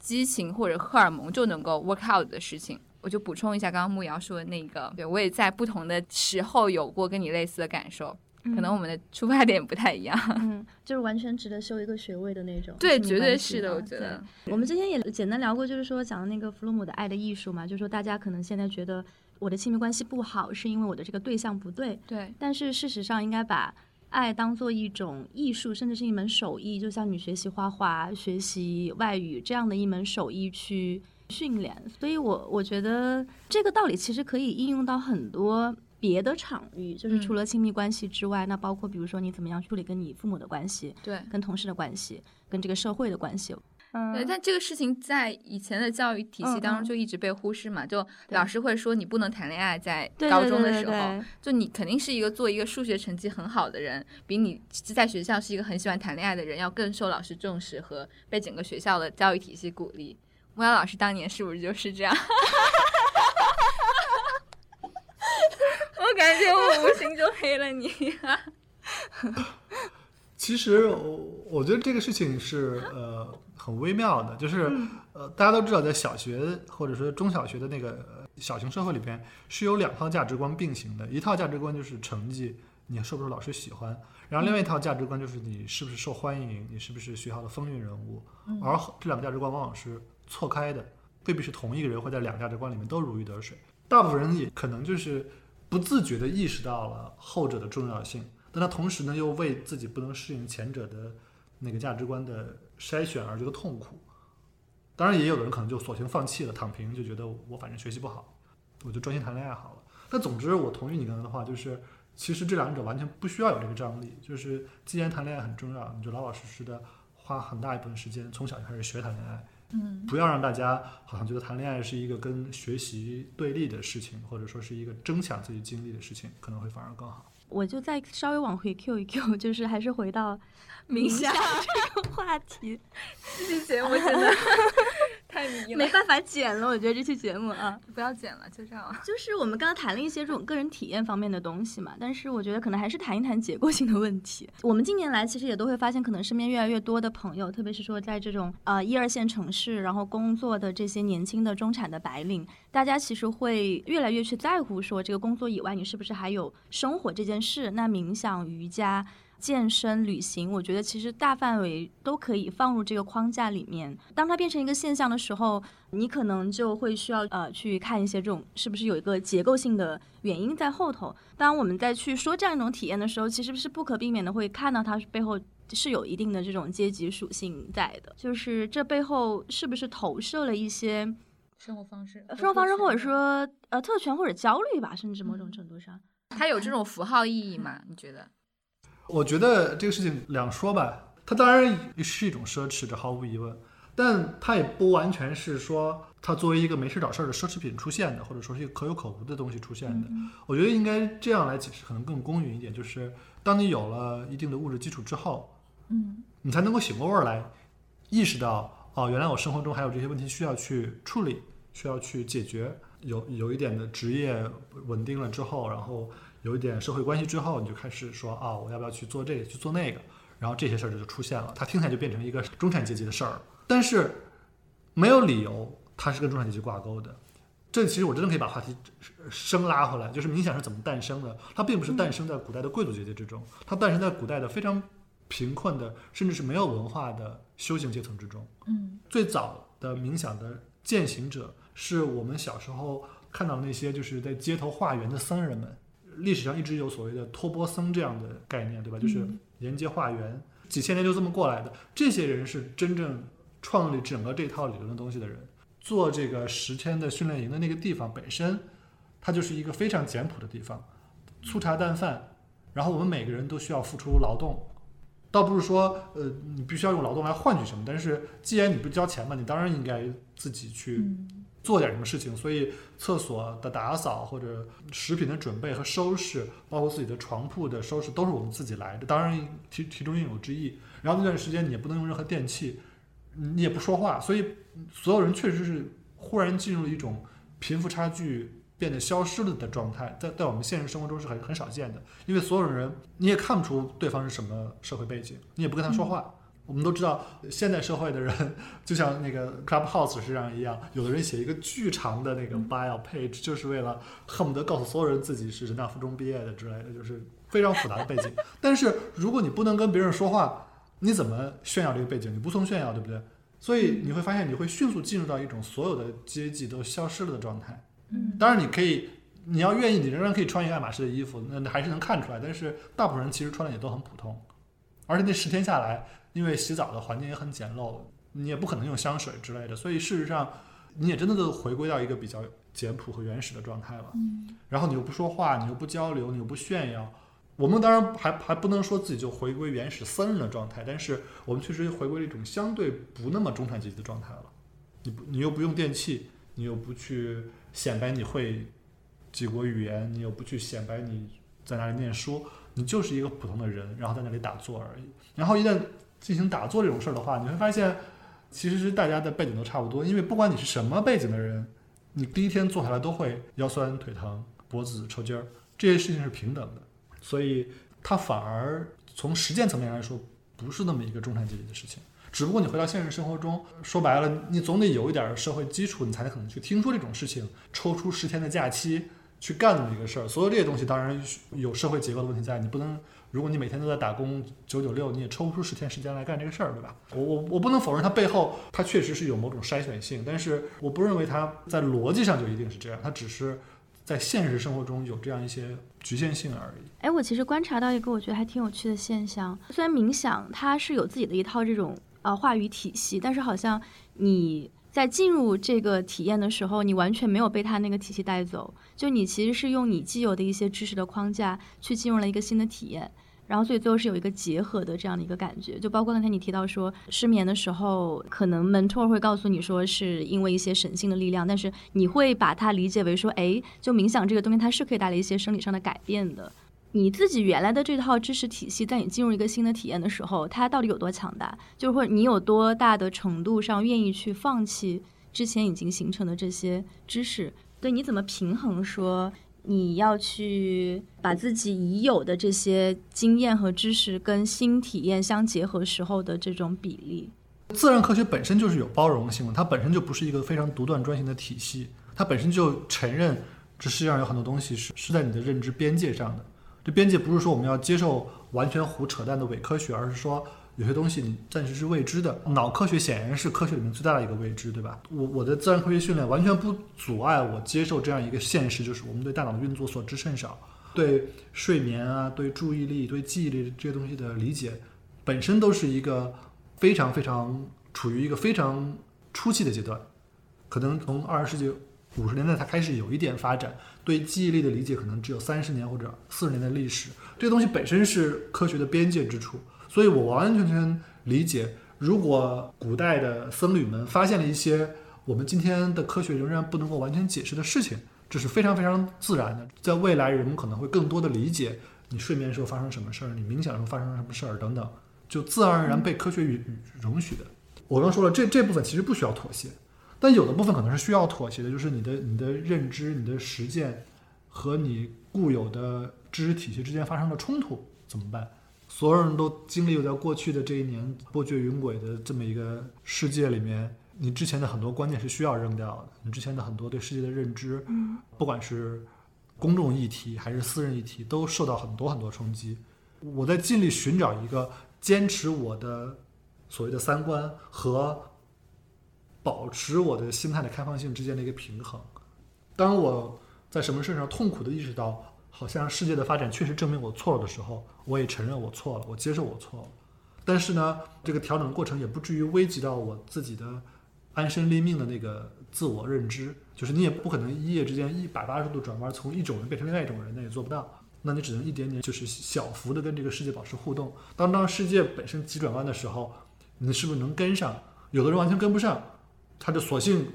激情或者荷尔蒙就能够 work out 的事情。我就补充一下刚刚慕瑶说的那个，对我也在不同的时候有过跟你类似的感受，可能我们的出发点不太一样。嗯，就是完全值得修一个学位的那种。对，绝对是的，我觉得。我们之前也简单聊过，就是说讲的那个弗洛姆的爱的艺术嘛，就是说大家可能现在觉得我的亲密关系不好，是因为我的这个对象不对，对，但是事实上应该把爱当做一种艺术，甚至是一门手艺，就像你学习画画、学习外语这样的一门手艺去训练。所以我我觉得这个道理其实可以应用到很多。别的场域，就是嗯除了亲密关系之外，那包括比如说你怎么样处理跟你父母的关系，对。跟同事的关系，跟这个社会的关系。嗯对，但这个事情在以前的教育体系嗯当中嗯就一直被忽视嘛，就老师会说你不能谈恋爱，在高中的时候，对就你肯定是一个做一个数学成绩很好的人，比你在学校是一个很喜欢谈恋爱的人要更受老师重视和被整个学校的教育体系鼓励。木瑶老师当年是不是就是这样？*laughs* 我感觉我无形中黑了你。*laughs* 其实我我觉得这个事情是呃很微妙的，就是呃大家都知道，在小学或者说中小学的那个呃小型社会里边，是有两套价值观并行的，一套价值观就是成绩，你受不受老师喜欢，然后另外一套价值观就是你是不是受欢迎，你是不是学校的风云人物，而这两个价值观往往是错开的，未必是同一个人会在两个价值观里面都如鱼得水，大部分人也可能就是不自觉地意识到了后者的重要性。但他同时呢，又为自己不能适应前者的那个价值观的筛选而觉得痛苦。当然，也有的人可能就索性放弃了，躺平，就觉得我反正学习不好，我就专心谈恋爱好了。但总之，我同意你刚才的话，就是其实这两者完全不需要有这个张力。就是既然谈恋爱很重要，你就老老实实的花很大一部分时间从小就开始学谈恋爱。嗯，不要让大家好像觉得谈恋爱是一个跟学习对立的事情，或者说是一个争抢自己精力的事情，可能会反而更好。我就再稍微往回 Q 一 Q，就是还是回到冥想这个话题，这期节目真的太迷没办法剪了，我觉得这期节目啊。*laughs* 不要剪了，就这样。就是我们刚刚谈了一些这种个人体验方面的东西嘛，但是我觉得可能还是谈一谈结构性的问题。我们近年来其实也都会发现，可能身边越来越多的朋友，特别是说在这种呃一二线城市，然后工作的这些年轻的中产的白领，大家其实会越来越去在乎说这个工作以外，你是不是还有生活这件事？那冥想、瑜伽。健身、旅行，我觉得其实大范围都可以放入这个框架里面。当它变成一个现象的时候，你可能就会需要呃去看一些这种是不是有一个结构性的原因在后头。当我们在去说这样一种体验的时候，其实是不可避免的会看到它背后是有一定的这种阶级属性在的，就是这背后是不是投射了一些生活方式，生活方式，或者说呃特权或者焦虑吧，甚至某种程度上，它有这种符号意义吗？你觉得？我觉得这个事情两说吧，它当然是一种奢侈，这毫无疑问，但它也不完全是说它作为一个没事找事儿的奢侈品出现的，或者说是一个可有可无的东西出现的。我觉得应该这样来解释，可能更公允一点，就是当你有了一定的物质基础之后，嗯，你才能够醒过味儿来，意识到哦，原来我生活中还有这些问题需要去处理，需要去解决。有有一点的职业稳定了之后，然后。有一点社会关系之后，你就开始说啊，我要不要去做这个，去做那个，然后这些事儿就出现了。它听起来就变成一个中产阶级的事儿，但是没有理由它是跟中产阶级挂钩的。这其实我真的可以把话题生拉回来，就是冥想是怎么诞生的？它并不是诞生在古代的贵族阶级之中，它诞生在古代的非常贫困的，甚至是没有文化的修行阶层之中。嗯，最早的冥想的践行者是我们小时候看到那些就是在街头化缘的僧人们。历史上一直有所谓的托钵僧这样的概念，对吧？就是沿街化缘，几千年就这么过来的。这些人是真正创立整个这套理论的东西的人。做这个十天的训练营的那个地方本身，它就是一个非常简朴的地方，粗茶淡饭。然后我们每个人都需要付出劳动，倒不是说呃你必须要用劳动来换取什么，但是既然你不交钱嘛，你当然应该自己去。做点什么事情，所以厕所的打扫或者食品的准备和收拾，包括自己的床铺的收拾，都是我们自己来的。当然，其其中应有之意。然后那段时间你也不能用任何电器，你也不说话，所以所有人确实是忽然进入了一种贫富差距变得消失了的状态，在在我们现实生活中是很很少见的。因为所有人你也看不出对方是什么社会背景，你也不跟他说话。我们都知道，现代社会的人就像那个 Clubhouse 是这样一样，有的人写一个巨长的那个 bio page，就是为了恨不得告诉所有人自己是人大附中毕业的之类的，就是非常复杂的背景。但是如果你不能跟别人说话，你怎么炫耀这个背景？你无从炫耀，对不对？所以你会发现，你会迅速进入到一种所有的阶级都消失了的状态。嗯，当然你可以，你要愿意，你仍然可以穿一个爱马仕的衣服，那还是能看出来。但是大部分人其实穿的也都很普通，而且那十天下来。因为洗澡的环境也很简陋，你也不可能用香水之类的，所以事实上，你也真的都回归到一个比较简朴和原始的状态了。嗯，然后你又不说话，你又不交流，你又不炫耀，我们当然还还不能说自己就回归原始僧人的状态，但是我们确实回归了一种相对不那么中产阶级的状态了。你不，你又不用电器，你又不去显摆你会几国语言，你又不去显摆你在哪里念书，你就是一个普通的人，然后在那里打坐而已。然后一旦进行打坐这种事儿的话，你会发现，其实是大家的背景都差不多。因为不管你是什么背景的人，你第一天坐下来都会腰酸腿疼、脖子抽筋儿，这些事情是平等的。所以它反而从实践层面来说，不是那么一个中产阶级的事情。只不过你回到现实生活中，说白了，你总得有一点社会基础，你才可能去听说这种事情，抽出十天的假期去干这么一个事儿。所有这些东西当然有社会结构的问题在，你不能，如果你每天都在打工九九六，你也抽不出十天时间来干这个事儿，对吧？我我我不能否认它背后它确实是有某种筛选性，但是我不认为它在逻辑上就一定是这样，它只是在现实生活中有这样一些局限性而已。哎，我其实观察到一个我觉得还挺有趣的现象，虽然冥想它是有自己的一套这种呃话语体系，但是好像你在进入这个体验的时候，你完全没有被它那个体系带走，就你其实是用你既有的一些知识的框架去进入了一个新的体验。然后，所以最后是有一个结合的这样的一个感觉，就包括刚才你提到说失眠的时候，可能 mentor 会告诉你说是因为一些神性的力量，但是你会把它理解为说，哎，就冥想这个东西它是可以带来一些生理上的改变的。你自己原来的这套知识体系，在你进入一个新的体验的时候，它到底有多强大？就是或者你有多大的程度上愿意去放弃之前已经形成的这些知识？对，你怎么平衡说你要去把自己已有的这些经验和知识跟新体验相结合时候的这种比例？自然科学本身就是有包容性的，它本身就不是一个非常独断专行的体系，它本身就承认这世界上有很多东西是是在你的认知边界上的。这边界不是说我们要接受完全胡扯淡的伪科学，而是说有些东西你暂时是未知的。脑科学显然是科学里面最大的一个未知，对吧？我我的自然科学训练完全不阻碍我接受这样一个现实，就是我们对大脑的运作所知甚少，对睡眠啊、对注意力、对记忆力这些东西的理解，本身都是一个非常非常处于一个非常初期的阶段，可能从二十世纪五十年代才开始有一点发展。对记忆力的理解可能只有三十年或者四十年的历史，这个东西本身是科学的边界之处，所以我完完全全理解，如果古代的僧侣们发现了一些我们今天的科学仍然不能够完全解释的事情，这是非常非常自然的。在未来，人们可能会更多的理解你睡眠时候发生什么事儿，你冥想时候发生什么事儿等等，就自然而然被科学允容许的。我刚说了，这这部分其实不需要妥协。但有的部分可能是需要妥协的，就是你的你的认知、你的实践和你固有的知识体系之间发生了冲突，怎么办？所有人都经历了在过去的这一年波谲云诡的这么一个世界里面，你之前的很多观念是需要扔掉的，你之前的很多对世界的认知，不管是公众议题还是私人议题，都受到很多很多冲击。我在尽力寻找一个坚持我的所谓的三观和。保持我的心态的开放性之间的一个平衡。当我在什么事上痛苦的意识到，好像世界的发展确实证明我错了的时候，我也承认我错了，我接受我错了。但是呢，这个调整的过程也不至于危及到我自己的安身立命的那个自我认知。就是你也不可能一夜之间一百八十度转弯，从一种人变成另外一种人，那也做不到。那你只能一点点，就是小幅的跟这个世界保持互动。当当世界本身急转弯的时候，你是不是能跟上？有的人完全跟不上。他就索性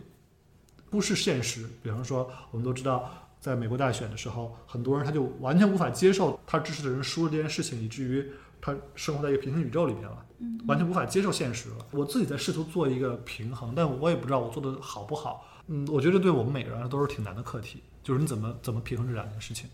不是现实，比方说，我们都知道，在美国大选的时候，很多人他就完全无法接受他支持的人输了这件事情，以至于他生活在一个平行宇宙里面了，完全无法接受现实了。我自己在试图做一个平衡，但我也不知道我做的好不好。嗯，我觉得对我们每个人都是挺难的课题，就是你怎么怎么平衡这两件事情。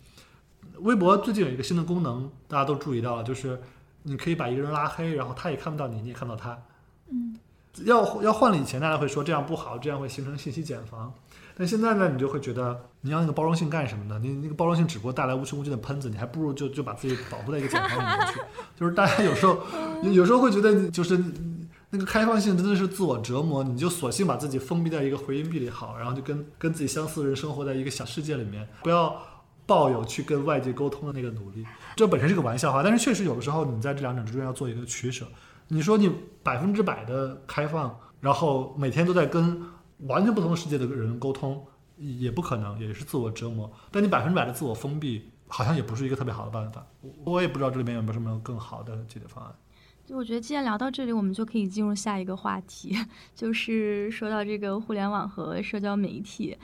微博最近有一个新的功能，大家都注意到了，就是你可以把一个人拉黑，然后他也看不到你，你也看不到他。嗯。要要换了以前，大家会说这样不好，这样会形成信息茧房。但现在呢，你就会觉得你要那个包容性干什么呢？你那个包容性只不过带来无穷无尽的喷子，你还不如就就把自己保护在一个茧房里面去。就是大家有时候有时候会觉得，就是那个开放性真的是自我折磨，你就索性把自己封闭在一个回音壁里好，然后就跟跟自己相似的人生活在一个小世界里面，不要抱有去跟外界沟通的那个努力。这本身是个玩笑话，但是确实有的时候你在这两者之中要做一个取舍。你说你百分之百的开放，然后每天都在跟完全不同的世界的人沟通，也不可能，也是自我折磨。但你百分之百的自我封闭，好像也不是一个特别好的办法。我也不知道这里面有没有什么更好的解决方案。就我觉得，既然聊到这里，我们就可以进入下一个话题，*laughs* 就是说到这个互联网和社交媒体，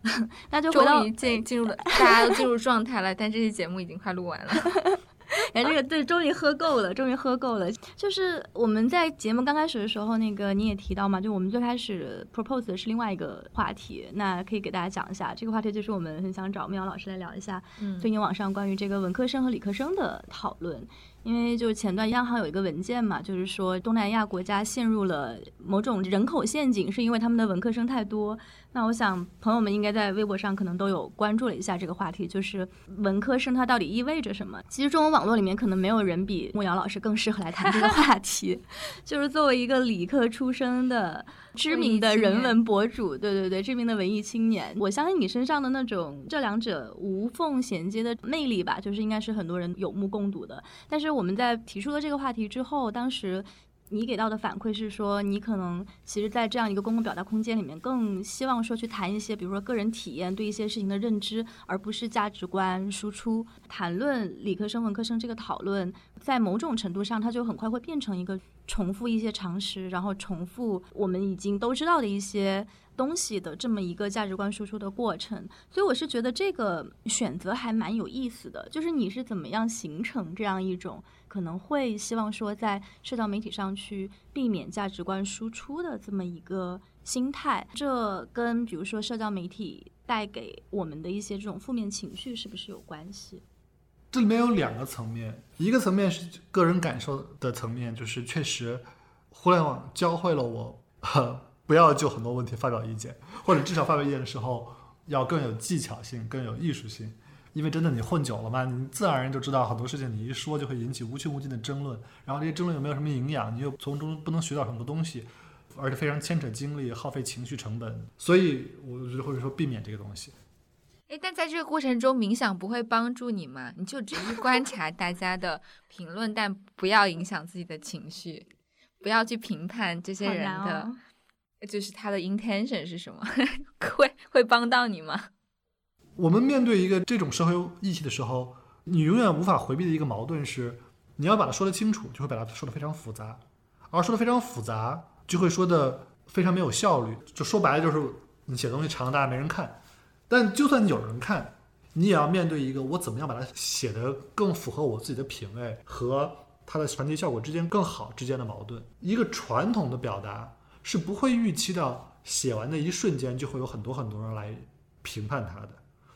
*laughs* 那就回到终于进进入了，大家都进入状态了，但这期节目已经快录完了。*laughs* *laughs* 哎，这个对，终于喝够了，终于喝够了。就是我们在节目刚开始的时候，那个你也提到嘛，就我们最开始 propose 的是另外一个话题，那可以给大家讲一下。这个话题就是我们很想找妙老师来聊一下，嗯最近网上关于这个文科生和理科生的讨论。因为就是前段央行有一个文件嘛，就是说东南亚国家陷入了某种人口陷阱，是因为他们的文科生太多。那我想朋友们应该在微博上可能都有关注了一下这个话题，就是文科生它到底意味着什么？其实中文网络里面可能没有人比莫瑶老师更适合来谈这个话题。*laughs* 就是作为一个理科出身的知名的人文博主，对对对，知名的文艺青年，我相信你身上的那种这两者无缝衔接的魅力吧，就是应该是很多人有目共睹的。但是我们在提出了这个话题之后，当时你给到的反馈是说，你可能其实，在这样一个公共表达空间里面，更希望说去谈一些，比如说个人体验对一些事情的认知，而不是价值观输出。谈论理科生、文科生这个讨论，在某种程度上，它就很快会变成一个重复一些常识，然后重复我们已经都知道的一些。东西的这么一个价值观输出的过程，所以我是觉得这个选择还蛮有意思的。就是你是怎么样形成这样一种可能会希望说在社交媒体上去避免价值观输出的这么一个心态？这跟比如说社交媒体带给我们的一些这种负面情绪是不是有关系？这里面有两个层面，一个层面是个人感受的层面，就是确实互联网教会了我。*laughs* 不要就很多问题发表意见，或者至少发表意见的时候要更有技巧性、更有艺术性。因为真的你混久了嘛，你自然而然就知道很多事情，你一说就会引起无穷无尽的争论，然后这些争论又没有什么营养，你又从中不能学到很多东西，而且非常牵扯精力、耗费情绪成本。所以我觉得或者说避免这个东西。哎，但在这个过程中，冥想不会帮助你吗？你就只是观察大家的评论，但不要影响自己的情绪，不要去评判这些人的。哦就是他的 intention 是什么？*laughs* 会会帮到你吗？我们面对一个这种社会议题的时候，你永远无法回避的一个矛盾是，你要把它说得清楚，就会把它说得非常复杂；而说得非常复杂，就会说的非常没有效率。就说白了，就是你写东西长，大家没人看。但就算有人看，你也要面对一个我怎么样把它写得更符合我自己的品味和它的传递效果之间更好之间的矛盾。一个传统的表达是不会预期到写完的一瞬间就会有很多很多人来评判它的。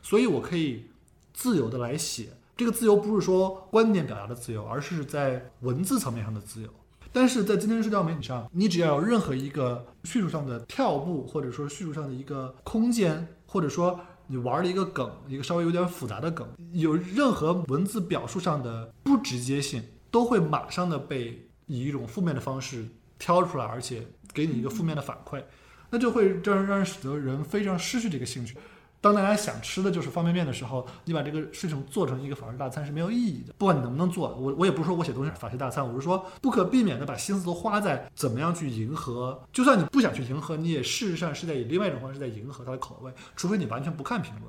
所以我可以自由的来写。这个自由不是说观点表达的自由，而是在文字层面上的自由。但是在今天社交媒体上，你只要有任何一个叙述上的跳步，或者说叙述上的一个空间，或者说你玩了一个梗，一个稍微有点复杂的梗，有任何文字表述上的不直接性，都会马上的被以一种负面的方式挑出来，而且给你一个负面的反馈，那就会让让使得人非常失去这个兴趣。当大家想吃的就是方便面的时候，你把这个事情做成一个法式大餐是没有意义的。不管你能不能做，我我也不是说我写东西法式大餐，我是说不可避免的把心思都花在怎么样去迎合。就算你不想去迎合，你也事实上是在以另外一种方式在迎合他的口味，除非你完全不看评论。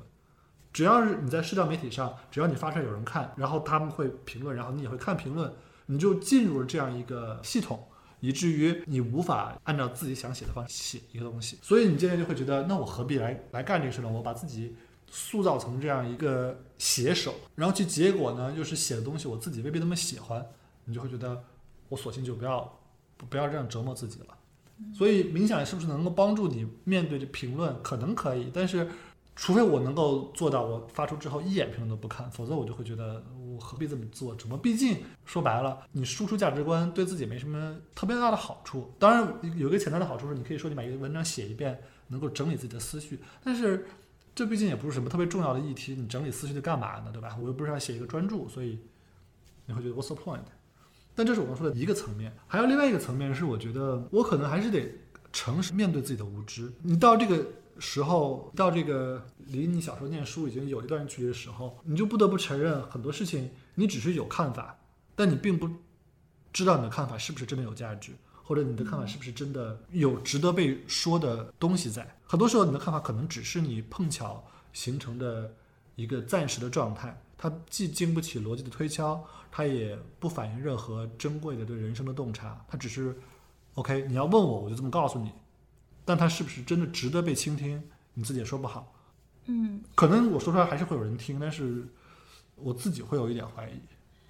只要是你在社交媒体上，只要你发出来有人看，然后他们会评论，然后你也会看评论，你就进入了这样一个系统。以至于你无法按照自己想写的方式写一个东西，所以你渐渐就会觉得，那我何必来来干这个事呢？我把自己塑造成这样一个写手，然后其结果呢，又是写的东西我自己未必那么喜欢，你就会觉得，我索性就不要不不要这样折磨自己了。所以冥想是不是能够帮助你面对这评论？可能可以，但是除非我能够做到，我发出之后一眼评论都不看，否则我就会觉得我何必这么做？怎么？毕竟说白了，你输出价值观对自己没什么特别大的好处。当然，有一个潜在的好处是，你可以说你把一个文章写一遍，能够整理自己的思绪。但是这毕竟也不是什么特别重要的议题，你整理思绪的干嘛呢？对吧？我又不是要写一个专著，所以你会觉得 What's the point？但这是我刚说的一个层面，还有另外一个层面是，我觉得我可能还是得诚实面对自己的无知。你到这个。时候到这个离你小时候念书已经有一段距离的时候，你就不得不承认很多事情你只是有看法，但你并不知道你的看法是不是真的有价值，或者你的看法是不是真的有值得被说的东西在。很多时候你的看法可能只是你碰巧形成的一个暂时的状态，它既经不起逻辑的推敲，它也不反映任何珍贵的对人生的洞察，它只是 OK。你要问我，我就这么告诉你。但它是不是真的值得被倾听？你自己也说不好。嗯，可能我说出来还是会有人听，但是我自己会有一点怀疑。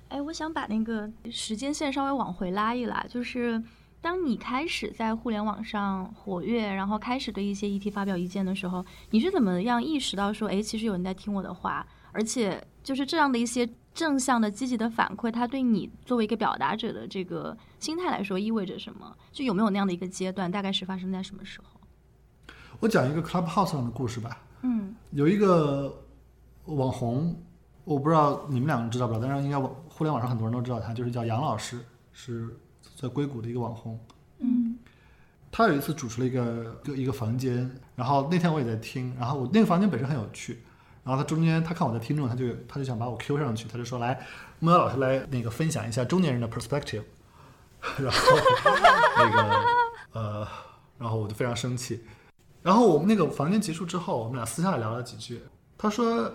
哎，我想把那个时间线稍微往回拉一拉，就是当你开始在互联网上活跃，然后开始对一些议题发表意见的时候，你是怎么样意识到说，哎，其实有人在听我的话，而且就是这样的一些正向的、积极的反馈，它对你作为一个表达者的这个心态来说意味着什么？就有没有那样的一个阶段？大概是发生在什么时候？我讲一个 Clubhouse 上的故事吧。嗯有一个网红，我不知道你们两个知道不知道，但是应该网互联网上很多人都知道他，就是叫杨老师，是在硅谷的一个网红。嗯他有一次主持了一个一个一个房间，然后那天我也在听，然后我那个房间本身很有趣，然后他中间他看我在听众，他就他就想把我 Q 上去，他就说来木瑶老师来那个分享一下中年人的 perspective，*laughs* 然后那个呃，然后我就非常生气，然后我们那个房间结束之后，我们俩私下聊了几句，他说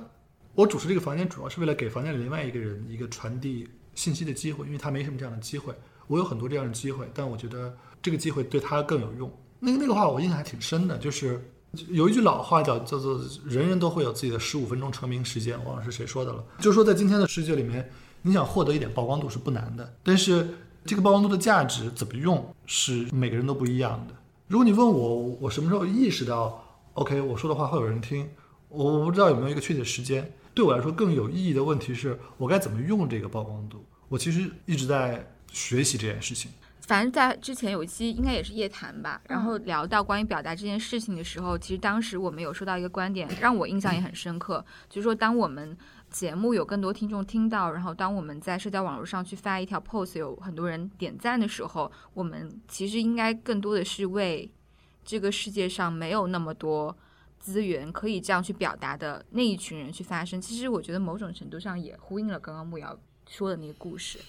我主持这个房间主要是为了给房间里另外一个人一个传递信息的机会，因为他没什么这样的机会，我有很多这样的机会，但我觉得这个机会对他更有用。那个那个话我印象还挺深的，就是有一句老话叫叫做“人人都会有自己的十五分钟成名时间”，忘了是谁说的了。就是说在今天的世界里面，你想获得一点曝光度是不难的，但是这个曝光度的价值怎么用是每个人都不一样的。如果你问我，我什么时候意识到，OK，我说的话会有人听，我我不知道有没有一个确切时间。对我来说更有意义的问题是我该怎么用这个曝光度。我其实一直在学习这件事情。反正，在之前有一期应该也是夜谈吧，然后聊到关于表达这件事情的时候，其实当时我们有说到一个观点，让我印象也很深刻，就是说，当我们节目有更多听众听到，然后当我们在社交网络上去发一条 post，有很多人点赞的时候，我们其实应该更多的是为这个世界上没有那么多资源可以这样去表达的那一群人去发声。其实我觉得某种程度上也呼应了刚刚木瑶说的那个故事。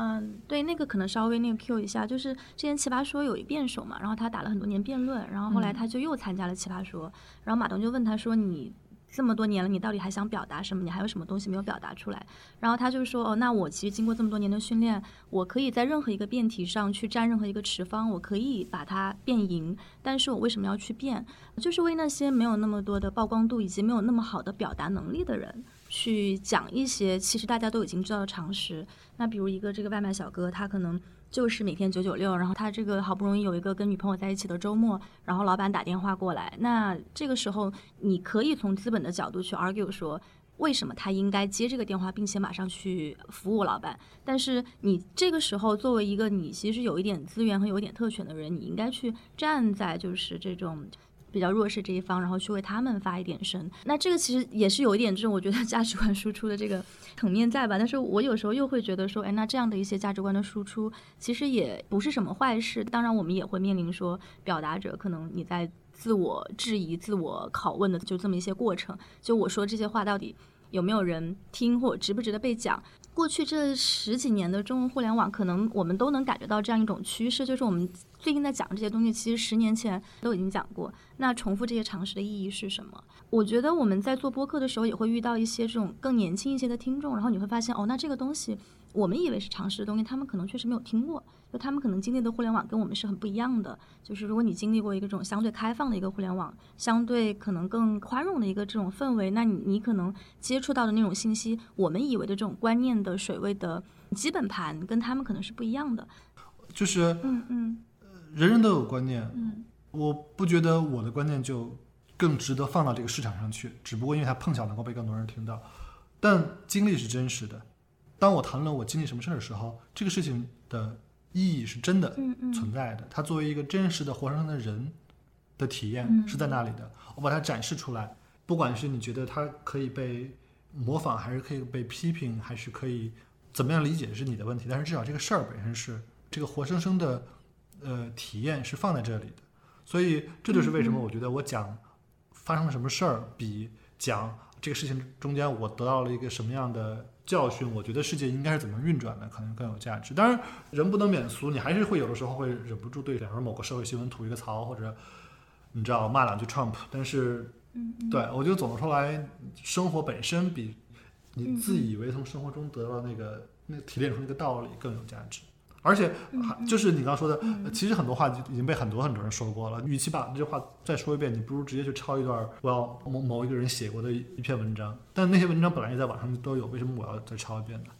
嗯，对，那个可能稍微那个 Q 一下，就是之前奇葩说有一辩手嘛，然后他打了很多年辩论，然后后来嗯他就又参加了奇葩说，然后马东就问他说你。这么多年了，你到底还想表达什么？你还有什么东西没有表达出来？然后他就说：“哦，那我其实经过这么多年的训练，我可以在任何一个辩题上去站任何一个持方，我可以把它辩赢。但是我为什么要去辩？就是为那些没有那么多的曝光度以及没有那么好的表达能力的人，去讲一些其实大家都已经知道的常识。那比如一个这个外卖小哥，他可能就是每天九九六，然后他这个好不容易有一个跟女朋友在一起的周末，然后老板打电话过来，那这个时候你可以从资本的角度去 argue 说。为什么他应该接这个电话，并且马上去服务老板？但是你这个时候作为一个你其实有一点资源和有一点特权的人，你应该去站在就是这种比较弱势这一方，然后去为他们发一点声。那这个其实也是有一点这种我觉得价值观输出的这个层面在吧？但是我有时候又会觉得说，哎，那这样的一些价值观的输出其实也不是什么坏事。当然，我们也会面临说，表达者可能你在自我质疑、自我拷问的就这么一些过程。就我说这些话到底有没有人听，或值不值得被讲？过去这十几年的中文互联网，可能我们都能感觉到这样一种趋势，就是我们最近在讲这些东西，其实十年前都已经讲过。那重复这些常识的意义是什么？我觉得我们在做播客的时候，也会遇到一些这种更年轻一些的听众，然后你会发现，哦，那这个东西我们以为是常识的东西，他们可能确实没有听过，就他们可能经历的互联网跟我们是很不一样的。就是如果你经历过一个这种相对开放的一个互联网，相对可能更宽容的一个这种氛围，那你你可能接触到的那种信息，我们以为的这种观念的水位的基本盘，跟他们可能是不一样的。就是嗯嗯人人都有观念，嗯我不觉得我的观念就更值得放到这个市场上去，只不过因为它碰巧能够被更多人听到。但经历是真实的，当我谈论我经历什么事儿的时候，这个事情的意义是真的存在的。它作为一个真实的活生生的人的体验嗯。是在那里的，我把它展示出来，不管是你觉得它可以被模仿，还是可以被批评，还是可以怎么样理解是你的问题，但是至少这个事儿本身是这个活生生的呃体验是放在这里的，所以这就是为什么我觉得我讲发生了什么事儿，比讲这个事情中间我得到了一个什么样的教训，我觉得世界应该是怎么运转的，可能更有价值。当然，人不能免俗，你还是会有的时候会忍不住对，比如说某个社会新闻吐一个槽，或者你知道骂两句 Trump，但是嗯对我觉得总的说来，生活本身比你自以为从生活中得到那个那个提炼出那个道理更有价值。而且还就是你刚刚说的，呃其实很多话已经被很多很多人说过了。与其把这句话再说一遍，你不如直接去抄一段我要某某一个人写过的一篇文章。但那些文章本来也在网上都有，为什么我要再抄一遍呢？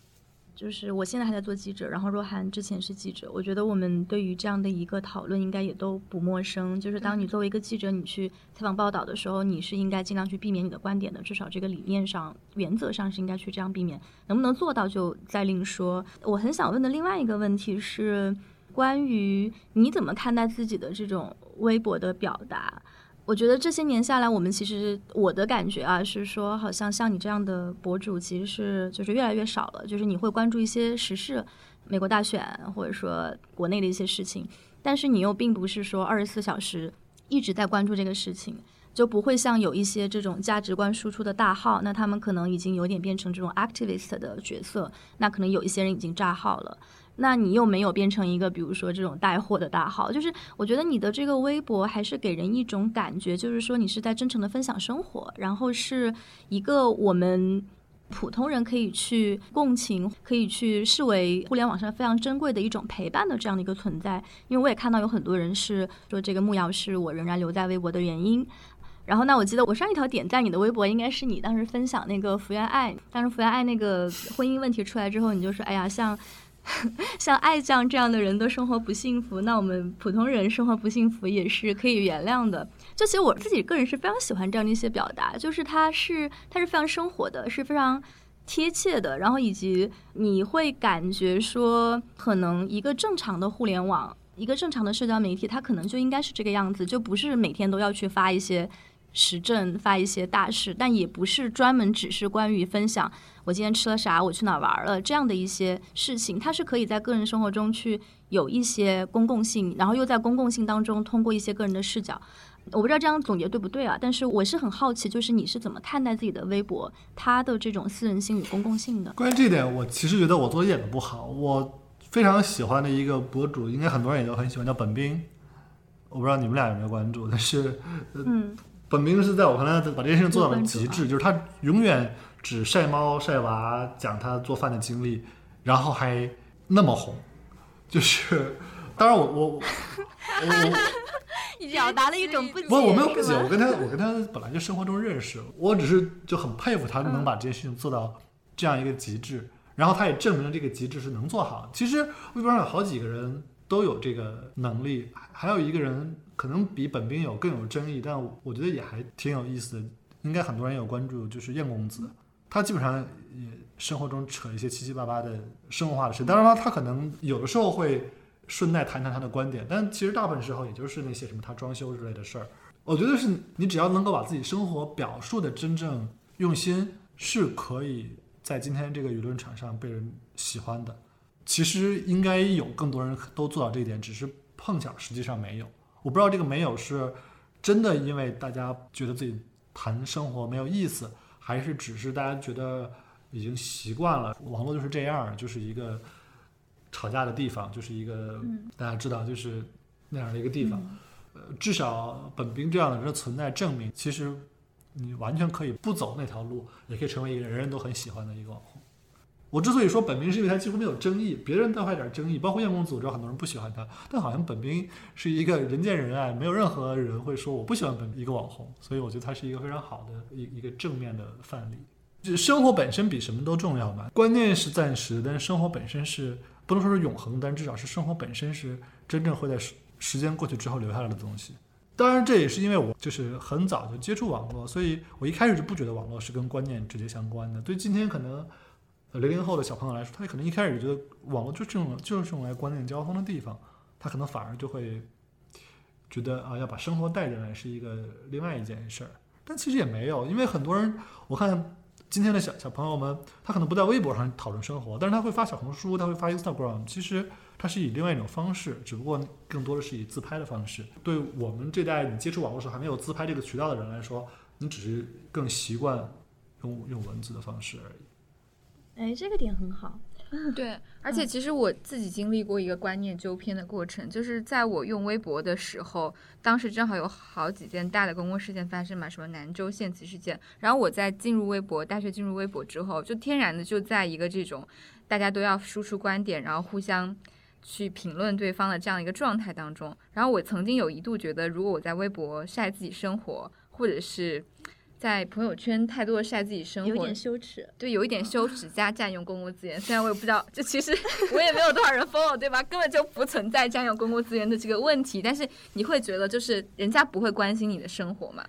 就是我现在还在做记者，然后若涵之前是记者，我觉得我们对于这样的一个讨论应该也都不陌生。就是当你作为一个记者，你去采访报道的时候，你是应该尽量去避免你的观点的，至少这个理念上、原则上是应该去这样避免。能不能做到就再另说。我很想问的另外一个问题是，关于你怎么看待自己的这种微博的表达？我觉得这些年下来，我们其实我的感觉啊是说，好像像你这样的博主其实是就是越来越少了。就是你会关注一些时事，美国大选，或者说国内的一些事情，但是你又并不是说二十四小时一直在关注这个事情，就不会像有一些这种价值观输出的大号，那他们可能已经有点变成这种 activist 的角色，那可能有一些人已经炸号了。那你又没有变成一个，比如说这种带货的大号，就是我觉得你的这个微博还是给人一种感觉，就是说你是在真诚的分享生活，然后是一个我们普通人可以去共情，可以去视为互联网上非常珍贵的一种陪伴的这样的一个存在。因为我也看到有很多人是说这个木瑶是我仍然留在微博的原因。然后，那我记得我上一条点赞你的微博，应该是你当时分享那个福原爱，当时福原爱那个婚姻问题出来之后，你就说，哎呀，像。*laughs* 像爱酱这样的人都生活不幸福，那我们普通人生活不幸福也是可以原谅的。就其实我自己个人是非常喜欢这样的一些表达，就是它是它是非常生活的，是非常贴切的。然后以及你会感觉说，可能一个正常的互联网，一个正常的社交媒体，它可能就应该是这个样子，就不是每天都要去发一些。时政发一些大事，但也不是专门只是关于分享我今天吃了啥，我去哪玩了这样的一些事情，它是可以在个人生活中去有一些公共性，然后又在公共性当中通过一些个人的视角。我不知道这样总结对不对啊？但是我是很好奇，就是你是怎么看待自己的微博它的这种私人性与公共性的？关于这点，我其实觉得我做的一点都不好。我非常喜欢的一个博主，应该很多人也都很喜欢，叫本冰。我不知道你们俩有没有关注，但是嗯。本兵是在我看来把这件事情做到了极致，就是他永远只晒猫晒娃，讲他做饭的经历，然后还那么红，就是当然我我我 *laughs* 表达了一种不不我没有不解，我跟他我跟他本来就生活中认识，我只是就很佩服他能把这件事情做到这样一个极致，然后他也证明了这个极致是能做好。其实微博上有好几个人都有这个能力，还有一个人。可能比本兵有更有争议，但我觉得也还挺有意思的。应该很多人有关注，就是燕公子，他基本上也生活中扯一些七七八八的生活化的事。当然了，他可能有的时候会顺带谈谈他的观点，但其实大部分时候也就是那些什么他装修之类的事儿。我觉得是你只要能够把自己生活表述的真正用心，是可以在今天这个舆论场上被人喜欢的。其实应该有更多人都做到这一点，只是碰巧实际上没有。我不知道这个没有是真的，因为大家觉得自己谈生活没有意思，还是只是大家觉得已经习惯了，网络就是这样，就是一个吵架的地方，就是一个大家知道就是那样的一个地方。呃，至少本兵这样的人的存在，证明其实你完全可以不走那条路，也可以成为一个人人都很喜欢的一个网红。我之所以说本兵，是因为他几乎没有争议，别人都还有点争议，包括燕公子，我知道很多人不喜欢他，但好像本兵是一个人见人爱，没有任何人会说我不喜欢本一个网红，所以我觉得他是一个非常好的一一个正面的范例。就生活本身比什么都重要嘛，观念是暂时，但是生活本身是不能说是永恒，但至少是生活本身是真正会在时时间过去之后留下来的东西。当然，这也是因为我就是很早就接触网络，所以我一开始就不觉得网络是跟观念直接相关的。对今天可能。零零后的小朋友来说，他可能一开始觉得网络就是用就是用来观念交通的地方，他可能反而就会觉得啊，要把生活带进来是一个另外一件事儿。但其实也没有，因为很多人，我看今天的小小朋友们，他可能不在微博上讨论生活，但是他会发小红书，他会发 Instagram，其实他是以另外一种方式，只不过更多的是以自拍的方式。对我们这代你接触网络时候还没有自拍这个渠道的人来说，你只是更习惯用用文字的方式而已。哎，这个点很好。对，而且其实我自己经历过一个观念纠偏的过程，就是在我用微博的时候，当时正好有好几件大的公共事件发生嘛，什么南州限词事件。然后我在进入微博，大学进入微博之后，就天然的就在一个这种大家都要输出观点，然后互相去评论对方的这样一个状态当中。然后我曾经有一度觉得，如果我在微博晒自己生活，或者是。在朋友圈太多的晒自己生活有点，羞耻。对，有一点羞耻加占用公共资源。虽然我也不知道，这其实我也没有多少人 follow，对吧？根本就不存在占用公共资源的这个问题。但是你会觉得，就是人家不会关心你的生活嘛？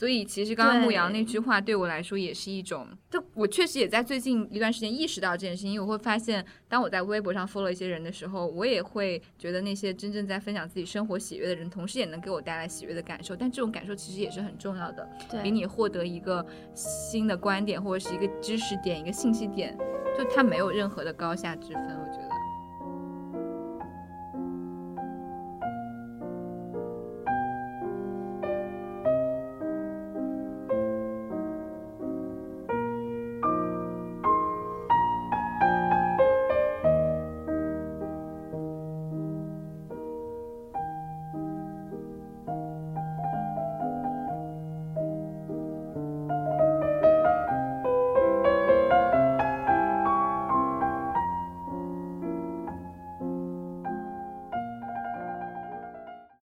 所以其实刚刚对牧羊那句话对我来说也是一种，就我确实也在最近一段时间意识到这件事情，因为我会发现，当我在微博上 follow 一些人的时候，我也会觉得那些真正在分享自己生活喜悦的人，同时也能给我带来喜悦的感受。但这种感受其实也是很重要的。对，比你获得一个新的观点或者是一个知识点、一个信息点，就它没有任何的高下之分，我觉得。